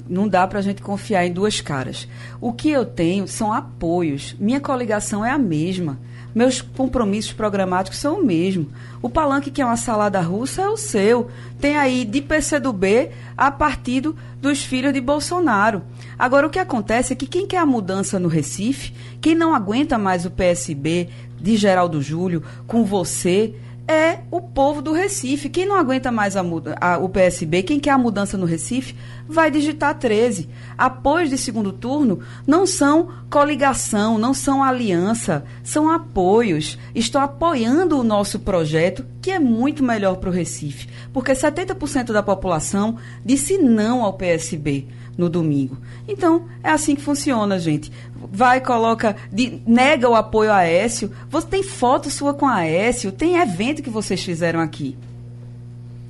Não dá para a gente confiar em duas caras. O que eu tenho são apoios. Minha coligação é a mesma. Meus compromissos programáticos são o mesmo. O palanque, que é uma salada russa, é o seu. Tem aí de PCdoB a partido dos filhos de Bolsonaro. Agora, o que acontece é que quem quer a mudança no Recife, quem não aguenta mais o PSB de Geraldo Júlio com você, é o povo do Recife. Quem não aguenta mais a, a, o PSB, quem quer a mudança no Recife, vai digitar 13. Apoios de segundo turno não são coligação, não são aliança, são apoios. Estão apoiando o nosso projeto, que é muito melhor para o Recife. Porque 70% da população disse não ao PSB no domingo. Então, é assim que funciona, gente. Vai, coloca, de, nega o apoio a Aécio. Você tem foto sua com a Aécio, tem evento que vocês fizeram aqui.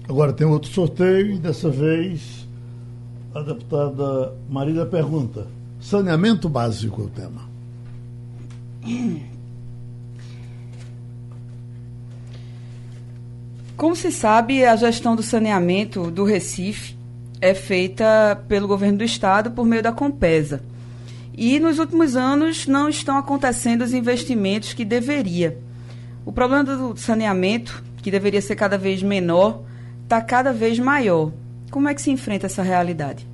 Agora tem outro sorteio e dessa vez a deputada Marília pergunta: saneamento básico é o tema. Como se sabe, a gestão do saneamento do Recife é feita pelo governo do estado por meio da Compesa. E nos últimos anos não estão acontecendo os investimentos que deveria. O problema do saneamento, que deveria ser cada vez menor, está cada vez maior. Como é que se enfrenta essa realidade?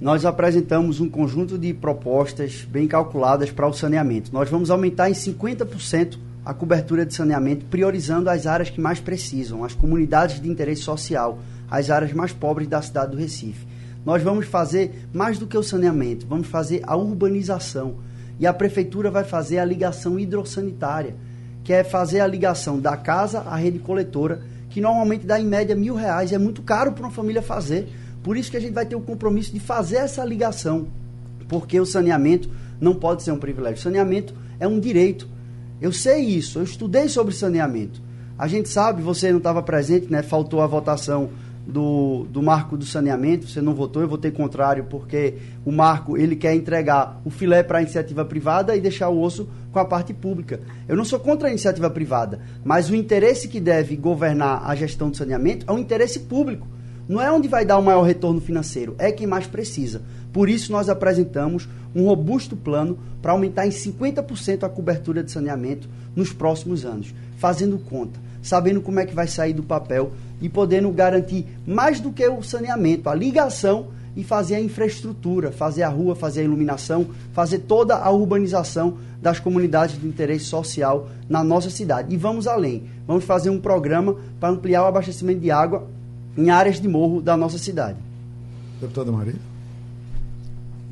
Nós apresentamos um conjunto de propostas bem calculadas para o saneamento. Nós vamos aumentar em 50% a cobertura de saneamento, priorizando as áreas que mais precisam, as comunidades de interesse social, as áreas mais pobres da cidade do Recife. Nós vamos fazer mais do que o saneamento, vamos fazer a urbanização. E a prefeitura vai fazer a ligação hidrossanitária, que é fazer a ligação da casa à rede coletora, que normalmente dá em média mil reais. É muito caro para uma família fazer. Por isso que a gente vai ter o compromisso de fazer essa ligação. Porque o saneamento não pode ser um privilégio. Saneamento é um direito. Eu sei isso, eu estudei sobre saneamento. A gente sabe, você não estava presente, né? Faltou a votação do, do marco do saneamento, você não votou, eu votei contrário, porque o marco ele quer entregar o filé para a iniciativa privada e deixar o osso com a parte pública. Eu não sou contra a iniciativa privada, mas o interesse que deve governar a gestão do saneamento é o interesse público. Não é onde vai dar o maior retorno financeiro, é quem mais precisa. Por isso, nós apresentamos um robusto plano para aumentar em 50% a cobertura de saneamento nos próximos anos, fazendo conta, sabendo como é que vai sair do papel e podendo garantir mais do que o saneamento, a ligação e fazer a infraestrutura, fazer a rua, fazer a iluminação, fazer toda a urbanização das comunidades de interesse social na nossa cidade. E vamos além, vamos fazer um programa para ampliar o abastecimento de água em áreas de morro da nossa cidade. Deputada Maria.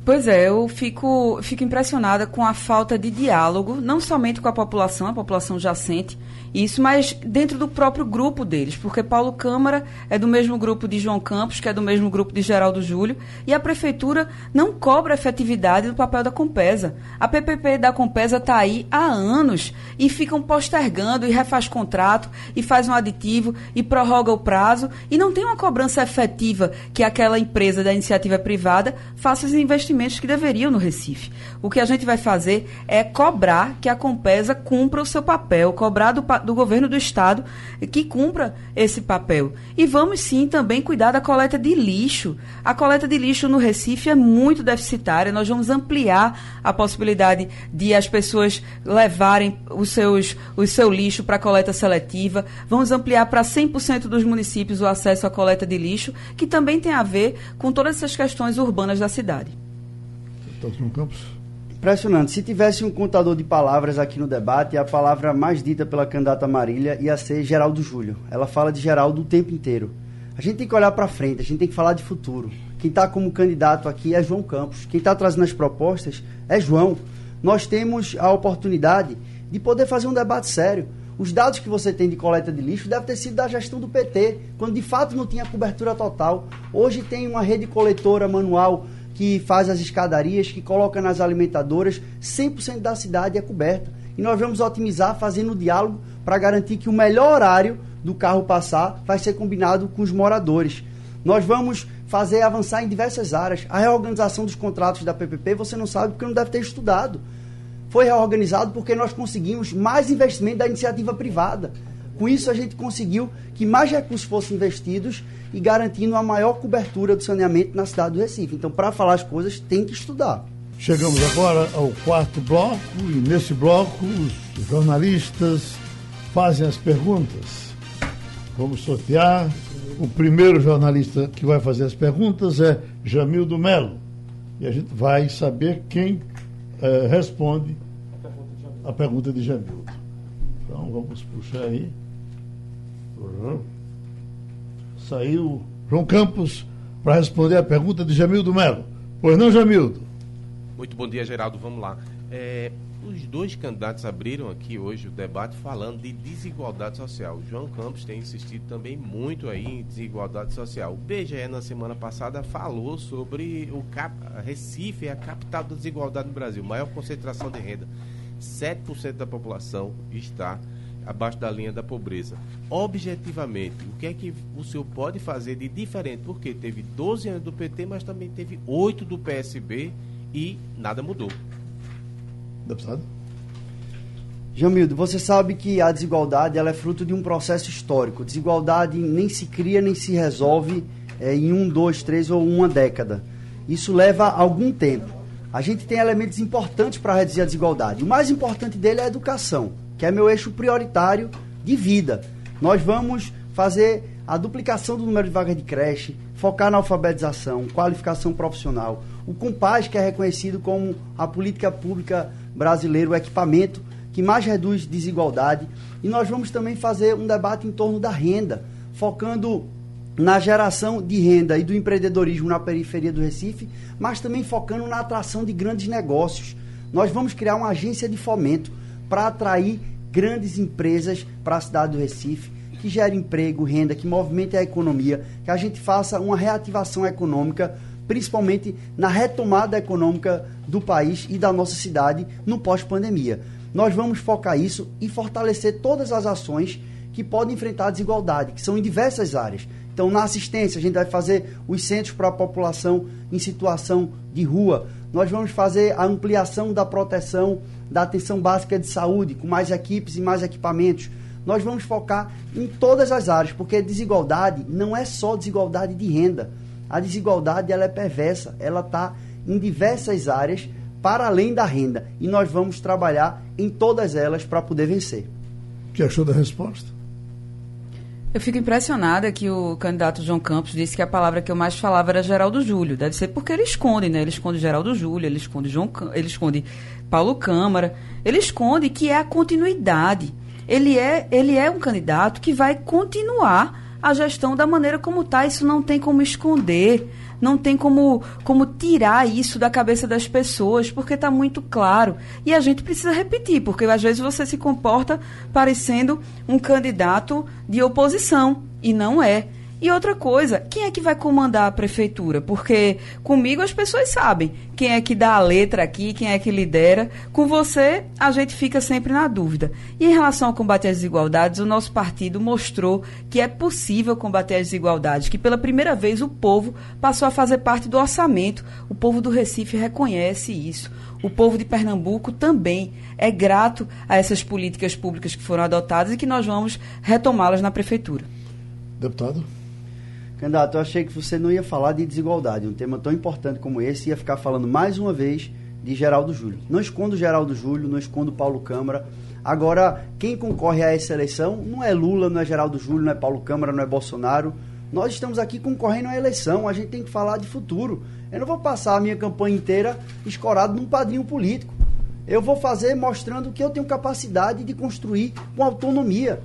Pois é, eu fico, fico impressionada com a falta de diálogo, não somente com a população, a população já sente, isso, mas dentro do próprio grupo deles, porque Paulo Câmara é do mesmo grupo de João Campos, que é do mesmo grupo de Geraldo Júlio, e a prefeitura não cobra efetividade do papel da Compesa. A PPP da Compesa está aí há anos e ficam postergando e refaz contrato e faz um aditivo e prorroga o prazo e não tem uma cobrança efetiva que aquela empresa da iniciativa privada faça os investimentos investimentos que deveriam no Recife. O que a gente vai fazer é cobrar que a Compesa cumpra o seu papel, cobrar do, do governo do Estado que cumpra esse papel. E vamos sim também cuidar da coleta de lixo. A coleta de lixo no Recife é muito deficitária. Nós vamos ampliar a possibilidade de as pessoas levarem os seus, o seu lixo para coleta seletiva. Vamos ampliar para 100% dos municípios o acesso à coleta de lixo, que também tem a ver com todas essas questões urbanas da cidade. Campos. Impressionante. Se tivesse um contador de palavras aqui no debate, a palavra mais dita pela candidata Marília ia ser Geraldo Júlio. Ela fala de Geraldo o tempo inteiro. A gente tem que olhar para frente, a gente tem que falar de futuro. Quem está como candidato aqui é João Campos. Quem está trazendo as propostas é João. Nós temos a oportunidade de poder fazer um debate sério. Os dados que você tem de coleta de lixo devem ter sido da gestão do PT, quando de fato não tinha cobertura total. Hoje tem uma rede coletora manual que faz as escadarias, que coloca nas alimentadoras, 100% da cidade é coberta. E nós vamos otimizar fazendo o diálogo para garantir que o melhor horário do carro passar vai ser combinado com os moradores. Nós vamos fazer avançar em diversas áreas. A reorganização dos contratos da PPP, você não sabe porque não deve ter estudado foi reorganizado porque nós conseguimos mais investimento da iniciativa privada. Com isso, a gente conseguiu que mais recursos fossem investidos e garantindo a maior cobertura do saneamento na cidade do Recife. Então, para falar as coisas, tem que estudar. Chegamos agora ao quarto bloco e nesse bloco os jornalistas fazem as perguntas. Vamos sortear. O primeiro jornalista que vai fazer as perguntas é Jamildo Melo. E a gente vai saber quem é, responde a pergunta de Jamildo. Então vamos puxar aí. Uhum. Saiu João Campos para responder a pergunta de Jamildo Melo. Pois não, Jamildo? Muito bom dia, Geraldo. Vamos lá. É, os dois candidatos abriram aqui hoje o debate falando de desigualdade social. O João Campos tem insistido também muito aí em desigualdade social. O BGE na semana passada falou sobre o Cap... Recife é a capital da desigualdade no Brasil, maior concentração de renda. 7% da população está abaixo da linha da pobreza. Objetivamente, o que é que o senhor pode fazer de diferente? Porque teve 12 anos do PT, mas também teve 8 do PSB e nada mudou deputado. Jamildo, você sabe que a desigualdade ela é fruto de um processo histórico. Desigualdade nem se cria nem se resolve é, em um, dois, três ou uma década. Isso leva algum tempo. A gente tem elementos importantes para reduzir a desigualdade. O mais importante dele é a educação, que é meu eixo prioritário de vida. Nós vamos fazer a duplicação do número de vagas de creche, focar na alfabetização, qualificação profissional. O Compaz, que é reconhecido como a política pública brasileiro, o equipamento que mais reduz desigualdade. E nós vamos também fazer um debate em torno da renda, focando na geração de renda e do empreendedorismo na periferia do Recife, mas também focando na atração de grandes negócios. Nós vamos criar uma agência de fomento para atrair grandes empresas para a cidade do Recife, que gere emprego, renda, que movimente a economia, que a gente faça uma reativação econômica principalmente na retomada econômica do país e da nossa cidade no pós-pandemia. Nós vamos focar isso e fortalecer todas as ações que podem enfrentar a desigualdade, que são em diversas áreas. Então, na assistência, a gente vai fazer os centros para a população em situação de rua. Nós vamos fazer a ampliação da proteção da atenção básica de saúde, com mais equipes e mais equipamentos. Nós vamos focar em todas as áreas, porque desigualdade não é só desigualdade de renda a desigualdade ela é perversa, ela está em diversas áreas para além da renda e nós vamos trabalhar em todas elas para poder vencer. O que achou da resposta? Eu fico impressionada que o candidato João Campos disse que a palavra que eu mais falava era Geraldo Júlio. Deve ser porque ele esconde, né? Ele esconde Geraldo Júlio, ele esconde João, ele esconde Paulo Câmara, ele esconde que é a continuidade. Ele é, ele é um candidato que vai continuar a gestão da maneira como está. Isso não tem como esconder, não tem como, como tirar isso da cabeça das pessoas, porque está muito claro. E a gente precisa repetir, porque às vezes você se comporta parecendo um candidato de oposição, e não é. E outra coisa, quem é que vai comandar a prefeitura? Porque comigo as pessoas sabem quem é que dá a letra aqui, quem é que lidera. Com você, a gente fica sempre na dúvida. E em relação ao combate às desigualdades, o nosso partido mostrou que é possível combater as desigualdades, que pela primeira vez o povo passou a fazer parte do orçamento. O povo do Recife reconhece isso. O povo de Pernambuco também é grato a essas políticas públicas que foram adotadas e que nós vamos retomá-las na prefeitura. Deputado? Candidato, eu achei que você não ia falar de desigualdade. Um tema tão importante como esse ia ficar falando mais uma vez de Geraldo Júlio. Não escondo Geraldo Júlio, não escondo Paulo Câmara. Agora, quem concorre a essa eleição não é Lula, não é Geraldo Júlio, não é Paulo Câmara, não é Bolsonaro. Nós estamos aqui concorrendo à eleição, a gente tem que falar de futuro. Eu não vou passar a minha campanha inteira escorado num padrinho político. Eu vou fazer mostrando que eu tenho capacidade de construir com autonomia.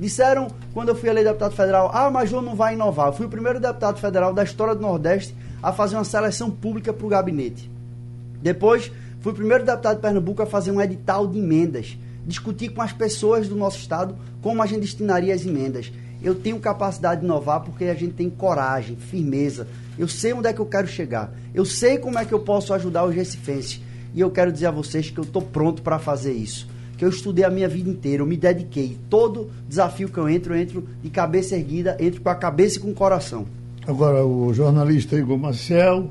Disseram, quando eu fui eleito deputado federal, ah, mas João não vai inovar. Eu fui o primeiro deputado federal da história do Nordeste a fazer uma seleção pública para o gabinete. Depois, fui o primeiro deputado de Pernambuco a fazer um edital de emendas. Discutir com as pessoas do nosso estado como a gente destinaria as emendas. Eu tenho capacidade de inovar porque a gente tem coragem, firmeza. Eu sei onde é que eu quero chegar. Eu sei como é que eu posso ajudar os recifenses. E eu quero dizer a vocês que eu estou pronto para fazer isso que eu estudei a minha vida inteira, eu me dediquei. Todo desafio que eu entro, eu entro de cabeça erguida, entro com a cabeça e com o coração. Agora, o jornalista Igor Marcel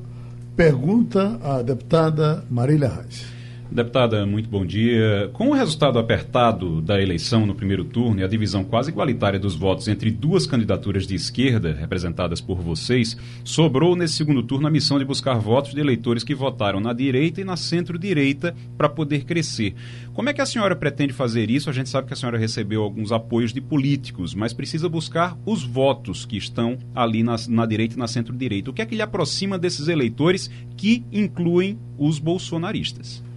pergunta à deputada Marília Reis. Deputada, muito bom dia. Com o resultado apertado da eleição no primeiro turno e a divisão quase igualitária dos votos entre duas candidaturas de esquerda, representadas por vocês, sobrou nesse segundo turno a missão de buscar votos de eleitores que votaram na direita e na centro-direita para poder crescer. Como é que a senhora pretende fazer isso? A gente sabe que a senhora recebeu alguns apoios de políticos, mas precisa buscar os votos que estão ali na, na direita e na centro-direita. O que é que lhe aproxima desses eleitores que incluem os bolsonaristas?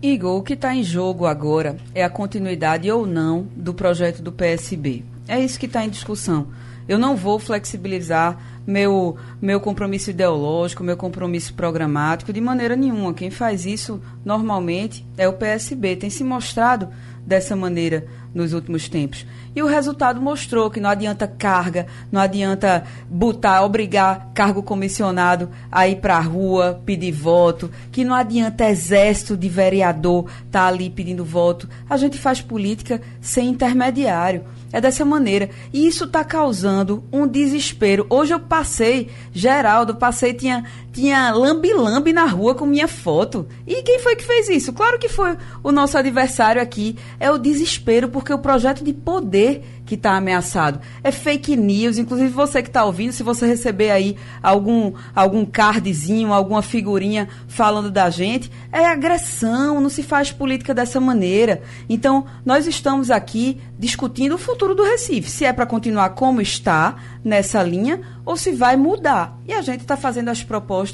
Igor, o que está em jogo agora é a continuidade ou não do projeto do PSB. É isso que está em discussão. Eu não vou flexibilizar meu, meu compromisso ideológico, meu compromisso programático de maneira nenhuma. Quem faz isso normalmente é o PSB. Tem se mostrado dessa maneira nos últimos tempos. E o resultado mostrou que não adianta carga, não adianta botar, obrigar cargo comissionado a ir para a rua pedir voto, que não adianta exército de vereador estar tá ali pedindo voto. A gente faz política sem intermediário. É dessa maneira. E isso está causando um desespero. Hoje eu passei, Geraldo, passei, tinha, tinha lambi-lambi na rua com minha foto. E quem foi que fez isso? Claro que foi o nosso adversário aqui. É o desespero, porque o projeto de poder que está ameaçado. É fake news, inclusive você que está ouvindo, se você receber aí algum, algum cardzinho, alguma figurinha falando da gente, é agressão, não se faz política dessa maneira. Então, nós estamos aqui discutindo o futuro do Recife, se é para continuar como está nessa linha ou se vai mudar. E a gente está fazendo as propostas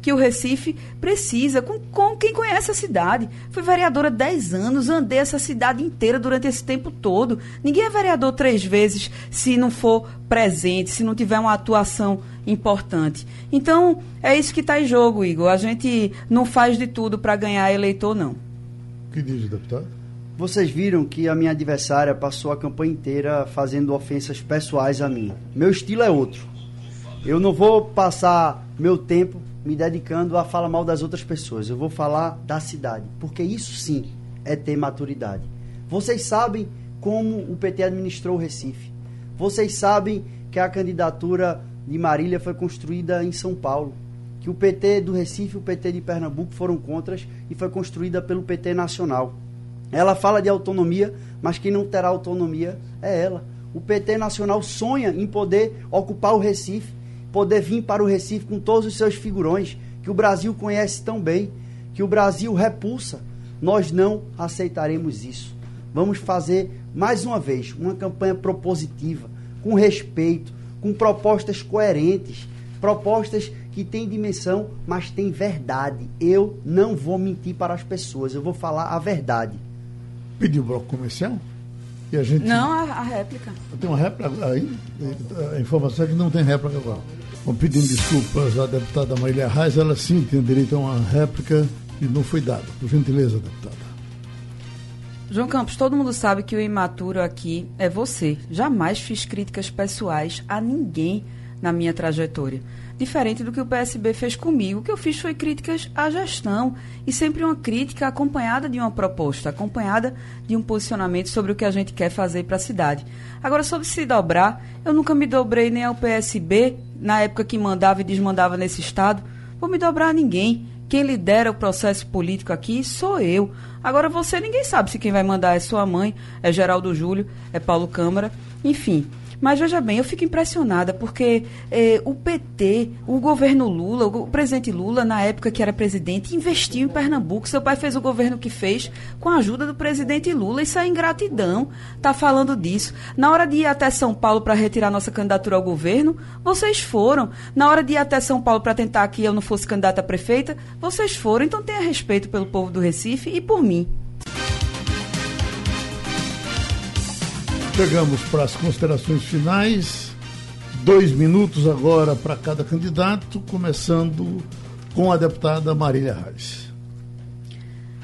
que o Recife precisa, com, com quem conhece a cidade. Fui vereadora 10 anos, andei essa cidade inteira durante esse tempo todo. Ninguém é vereador três vezes se não for presente, se não tiver uma atuação importante. Então, é isso que está em jogo, Igor. A gente não faz de tudo para ganhar eleitor, não. O que diz, deputado? Vocês viram que a minha adversária passou a campanha inteira fazendo ofensas pessoais a mim. Meu estilo é outro. Eu não vou passar meu tempo me dedicando a falar mal das outras pessoas. Eu vou falar da cidade, porque isso sim é ter maturidade. Vocês sabem como o PT administrou o Recife. Vocês sabem que a candidatura de Marília foi construída em São Paulo. Que o PT do Recife e o PT de Pernambuco foram contras e foi construída pelo PT nacional. Ela fala de autonomia, mas quem não terá autonomia é ela. O PT nacional sonha em poder ocupar o Recife, poder vir para o Recife com todos os seus figurões, que o Brasil conhece tão bem, que o Brasil repulsa. Nós não aceitaremos isso. Vamos fazer mais uma vez, uma campanha propositiva, com respeito, com propostas coerentes, propostas que têm dimensão, mas têm verdade. Eu não vou mentir para as pessoas, eu vou falar a verdade. Pediu bloco comercial? E a gente... Não, a, a réplica. Tem uma réplica aí? A informação é que não tem réplica agora. Bom, pedindo desculpas à deputada Marília Reis, ela sim tem direito a uma réplica e não foi dada. Por gentileza, deputada. João Campos, todo mundo sabe que o imaturo aqui é você. Jamais fiz críticas pessoais a ninguém na minha trajetória. Diferente do que o PSB fez comigo, o que eu fiz foi críticas à gestão e sempre uma crítica acompanhada de uma proposta, acompanhada de um posicionamento sobre o que a gente quer fazer para a cidade. Agora, sobre se dobrar, eu nunca me dobrei nem ao PSB, na época que mandava e desmandava nesse estado, vou me dobrar a ninguém. Quem lidera o processo político aqui sou eu. Agora você ninguém sabe se quem vai mandar é sua mãe, é Geraldo Júlio, é Paulo Câmara, enfim. Mas veja bem, eu fico impressionada porque eh, o PT, o governo Lula, o presidente Lula, na época que era presidente, investiu em Pernambuco. Seu pai fez o governo que fez com a ajuda do presidente Lula. Isso é ingratidão. Tá falando disso. Na hora de ir até São Paulo para retirar nossa candidatura ao governo, vocês foram. Na hora de ir até São Paulo para tentar que eu não fosse candidata a prefeita, vocês foram. Então tenha respeito pelo povo do Recife e por mim. Chegamos para as considerações finais. Dois minutos agora para cada candidato, começando com a deputada Marília Reis.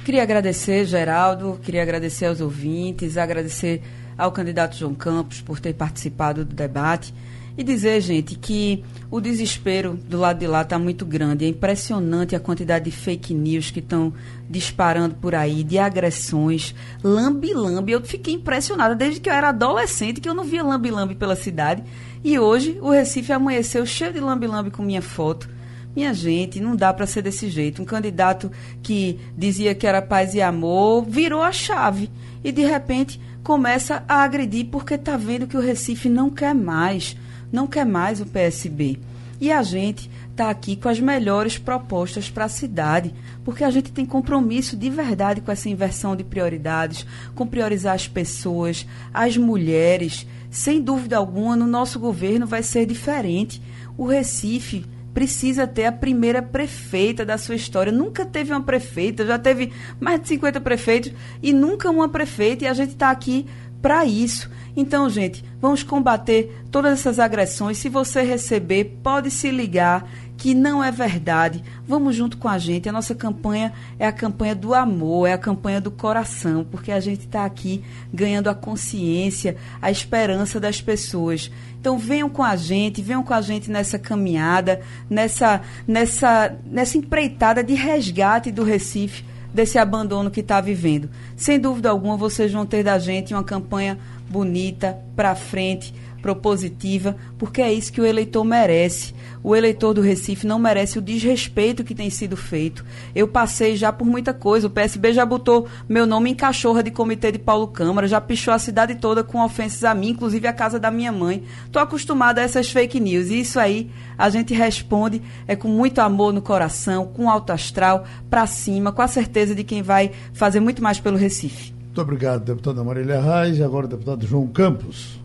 Queria agradecer, Geraldo, queria agradecer aos ouvintes, agradecer ao candidato João Campos por ter participado do debate e dizer, gente, que o desespero do lado de lá está muito grande. É impressionante a quantidade de fake news que estão disparando por aí, de agressões, lambi-lambi. Eu fiquei impressionada desde que eu era adolescente que eu não via lambi-lambi pela cidade. E hoje o Recife amanheceu cheio de lambi-lambi com minha foto. Minha gente, não dá para ser desse jeito. Um candidato que dizia que era paz e amor virou a chave e de repente começa a agredir porque está vendo que o Recife não quer mais não quer mais o PSB. E a gente está aqui com as melhores propostas para a cidade, porque a gente tem compromisso de verdade com essa inversão de prioridades, com priorizar as pessoas, as mulheres. Sem dúvida alguma, no nosso governo vai ser diferente. O Recife precisa ter a primeira prefeita da sua história. Nunca teve uma prefeita, já teve mais de 50 prefeitos e nunca uma prefeita, e a gente está aqui para isso. Então, gente, vamos combater todas essas agressões. Se você receber, pode se ligar que não é verdade. Vamos junto com a gente. A nossa campanha é a campanha do amor, é a campanha do coração, porque a gente está aqui ganhando a consciência, a esperança das pessoas. Então venham com a gente, venham com a gente nessa caminhada, nessa, nessa, nessa empreitada de resgate do Recife desse abandono que está vivendo. Sem dúvida alguma, vocês vão ter da gente uma campanha bonita, para frente, propositiva, porque é isso que o eleitor merece. O eleitor do Recife não merece o desrespeito que tem sido feito. Eu passei já por muita coisa. O PSB já botou meu nome em cachorra de comitê de Paulo Câmara, já pichou a cidade toda com ofensas a mim, inclusive a casa da minha mãe. Estou acostumada a essas fake news. E isso aí a gente responde é com muito amor no coração, com alto astral, para cima, com a certeza de quem vai fazer muito mais pelo Recife. Muito obrigado, deputada Marília Reis. E agora, deputado João Campos.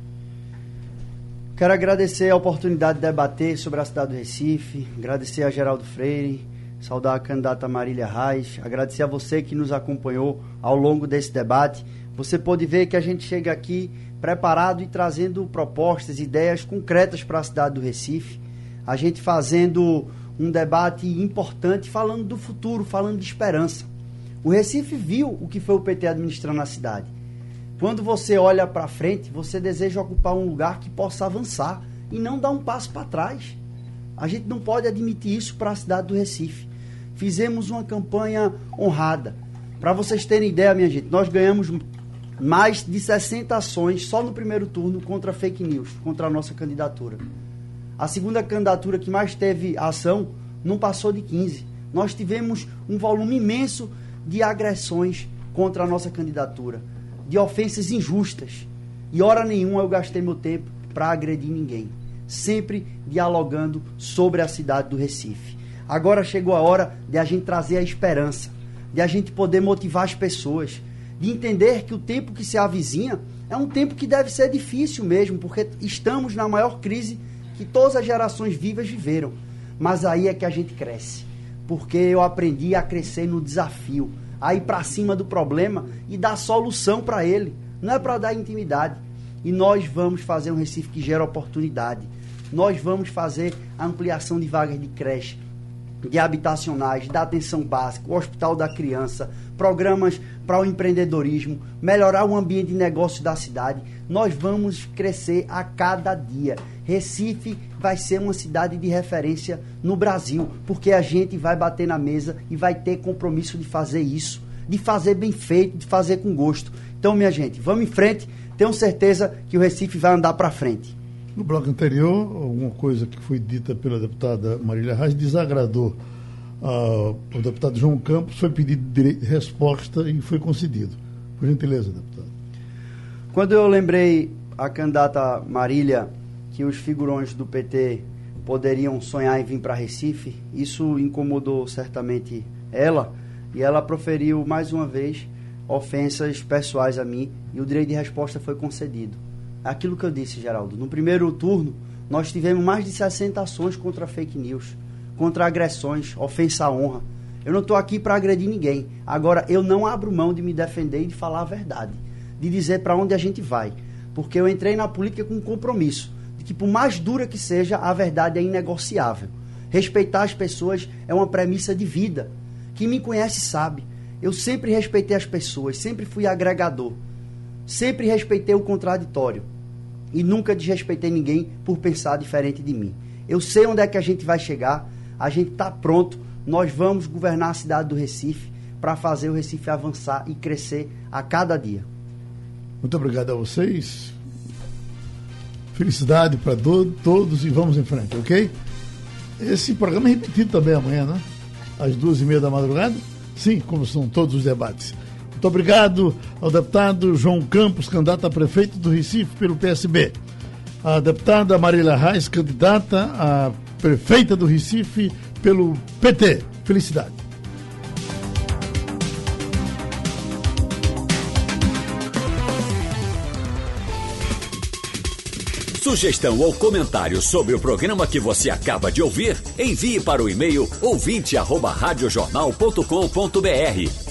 Quero agradecer a oportunidade de debater sobre a cidade do Recife, agradecer a Geraldo Freire, saudar a candidata Marília Reis, agradecer a você que nos acompanhou ao longo desse debate. Você pode ver que a gente chega aqui preparado e trazendo propostas, ideias concretas para a cidade do Recife. A gente fazendo um debate importante, falando do futuro, falando de esperança. O Recife viu o que foi o PT administrando a cidade. Quando você olha para frente, você deseja ocupar um lugar que possa avançar e não dar um passo para trás. A gente não pode admitir isso para a cidade do Recife. Fizemos uma campanha honrada. Para vocês terem ideia, minha gente, nós ganhamos mais de 60 ações só no primeiro turno contra fake news, contra a nossa candidatura. A segunda candidatura que mais teve ação não passou de 15. Nós tivemos um volume imenso de agressões contra a nossa candidatura, de ofensas injustas. E hora nenhuma eu gastei meu tempo para agredir ninguém, sempre dialogando sobre a cidade do Recife. Agora chegou a hora de a gente trazer a esperança, de a gente poder motivar as pessoas, de entender que o tempo que se avizinha é um tempo que deve ser difícil mesmo, porque estamos na maior crise que todas as gerações vivas viveram. Mas aí é que a gente cresce porque eu aprendi a crescer no desafio, a ir para cima do problema e dar solução para ele. Não é para dar intimidade. E nós vamos fazer um Recife que gera oportunidade. Nós vamos fazer a ampliação de vagas de creche. De habitacionais, da atenção básica, o Hospital da Criança, programas para o empreendedorismo, melhorar o ambiente de negócio da cidade. Nós vamos crescer a cada dia. Recife vai ser uma cidade de referência no Brasil, porque a gente vai bater na mesa e vai ter compromisso de fazer isso, de fazer bem feito, de fazer com gosto. Então, minha gente, vamos em frente. Tenho certeza que o Recife vai andar para frente. No bloco anterior, alguma coisa que foi dita pela deputada Marília Reis desagradou uh, o deputado João Campos, foi pedido resposta e foi concedido. Por gentileza, deputado. Quando eu lembrei a candidata Marília que os figurões do PT poderiam sonhar em vir para Recife, isso incomodou certamente ela e ela proferiu mais uma vez ofensas pessoais a mim e o direito de resposta foi concedido aquilo que eu disse, Geraldo. No primeiro turno, nós tivemos mais de 60 ações contra fake news, contra agressões, ofensa à honra. Eu não estou aqui para agredir ninguém. Agora, eu não abro mão de me defender e de falar a verdade, de dizer para onde a gente vai. Porque eu entrei na política com um compromisso de que, por mais dura que seja, a verdade é inegociável. Respeitar as pessoas é uma premissa de vida. Quem me conhece sabe. Eu sempre respeitei as pessoas, sempre fui agregador. Sempre respeitei o contraditório e nunca desrespeitei ninguém por pensar diferente de mim. Eu sei onde é que a gente vai chegar, a gente está pronto, nós vamos governar a cidade do Recife para fazer o Recife avançar e crescer a cada dia. Muito obrigado a vocês. Felicidade para do, todos e vamos em frente, ok? Esse programa é repetido também amanhã, né? Às duas e meia da madrugada? Sim, como são todos os debates. Muito obrigado ao deputado João Campos, candidato a prefeito do Recife pelo PSB. A deputada Marília Reis, candidata a prefeita do Recife pelo PT. Felicidade. Sugestão ou comentário sobre o programa que você acaba de ouvir, envie para o e-mail ouvinte@radiojornal.com.br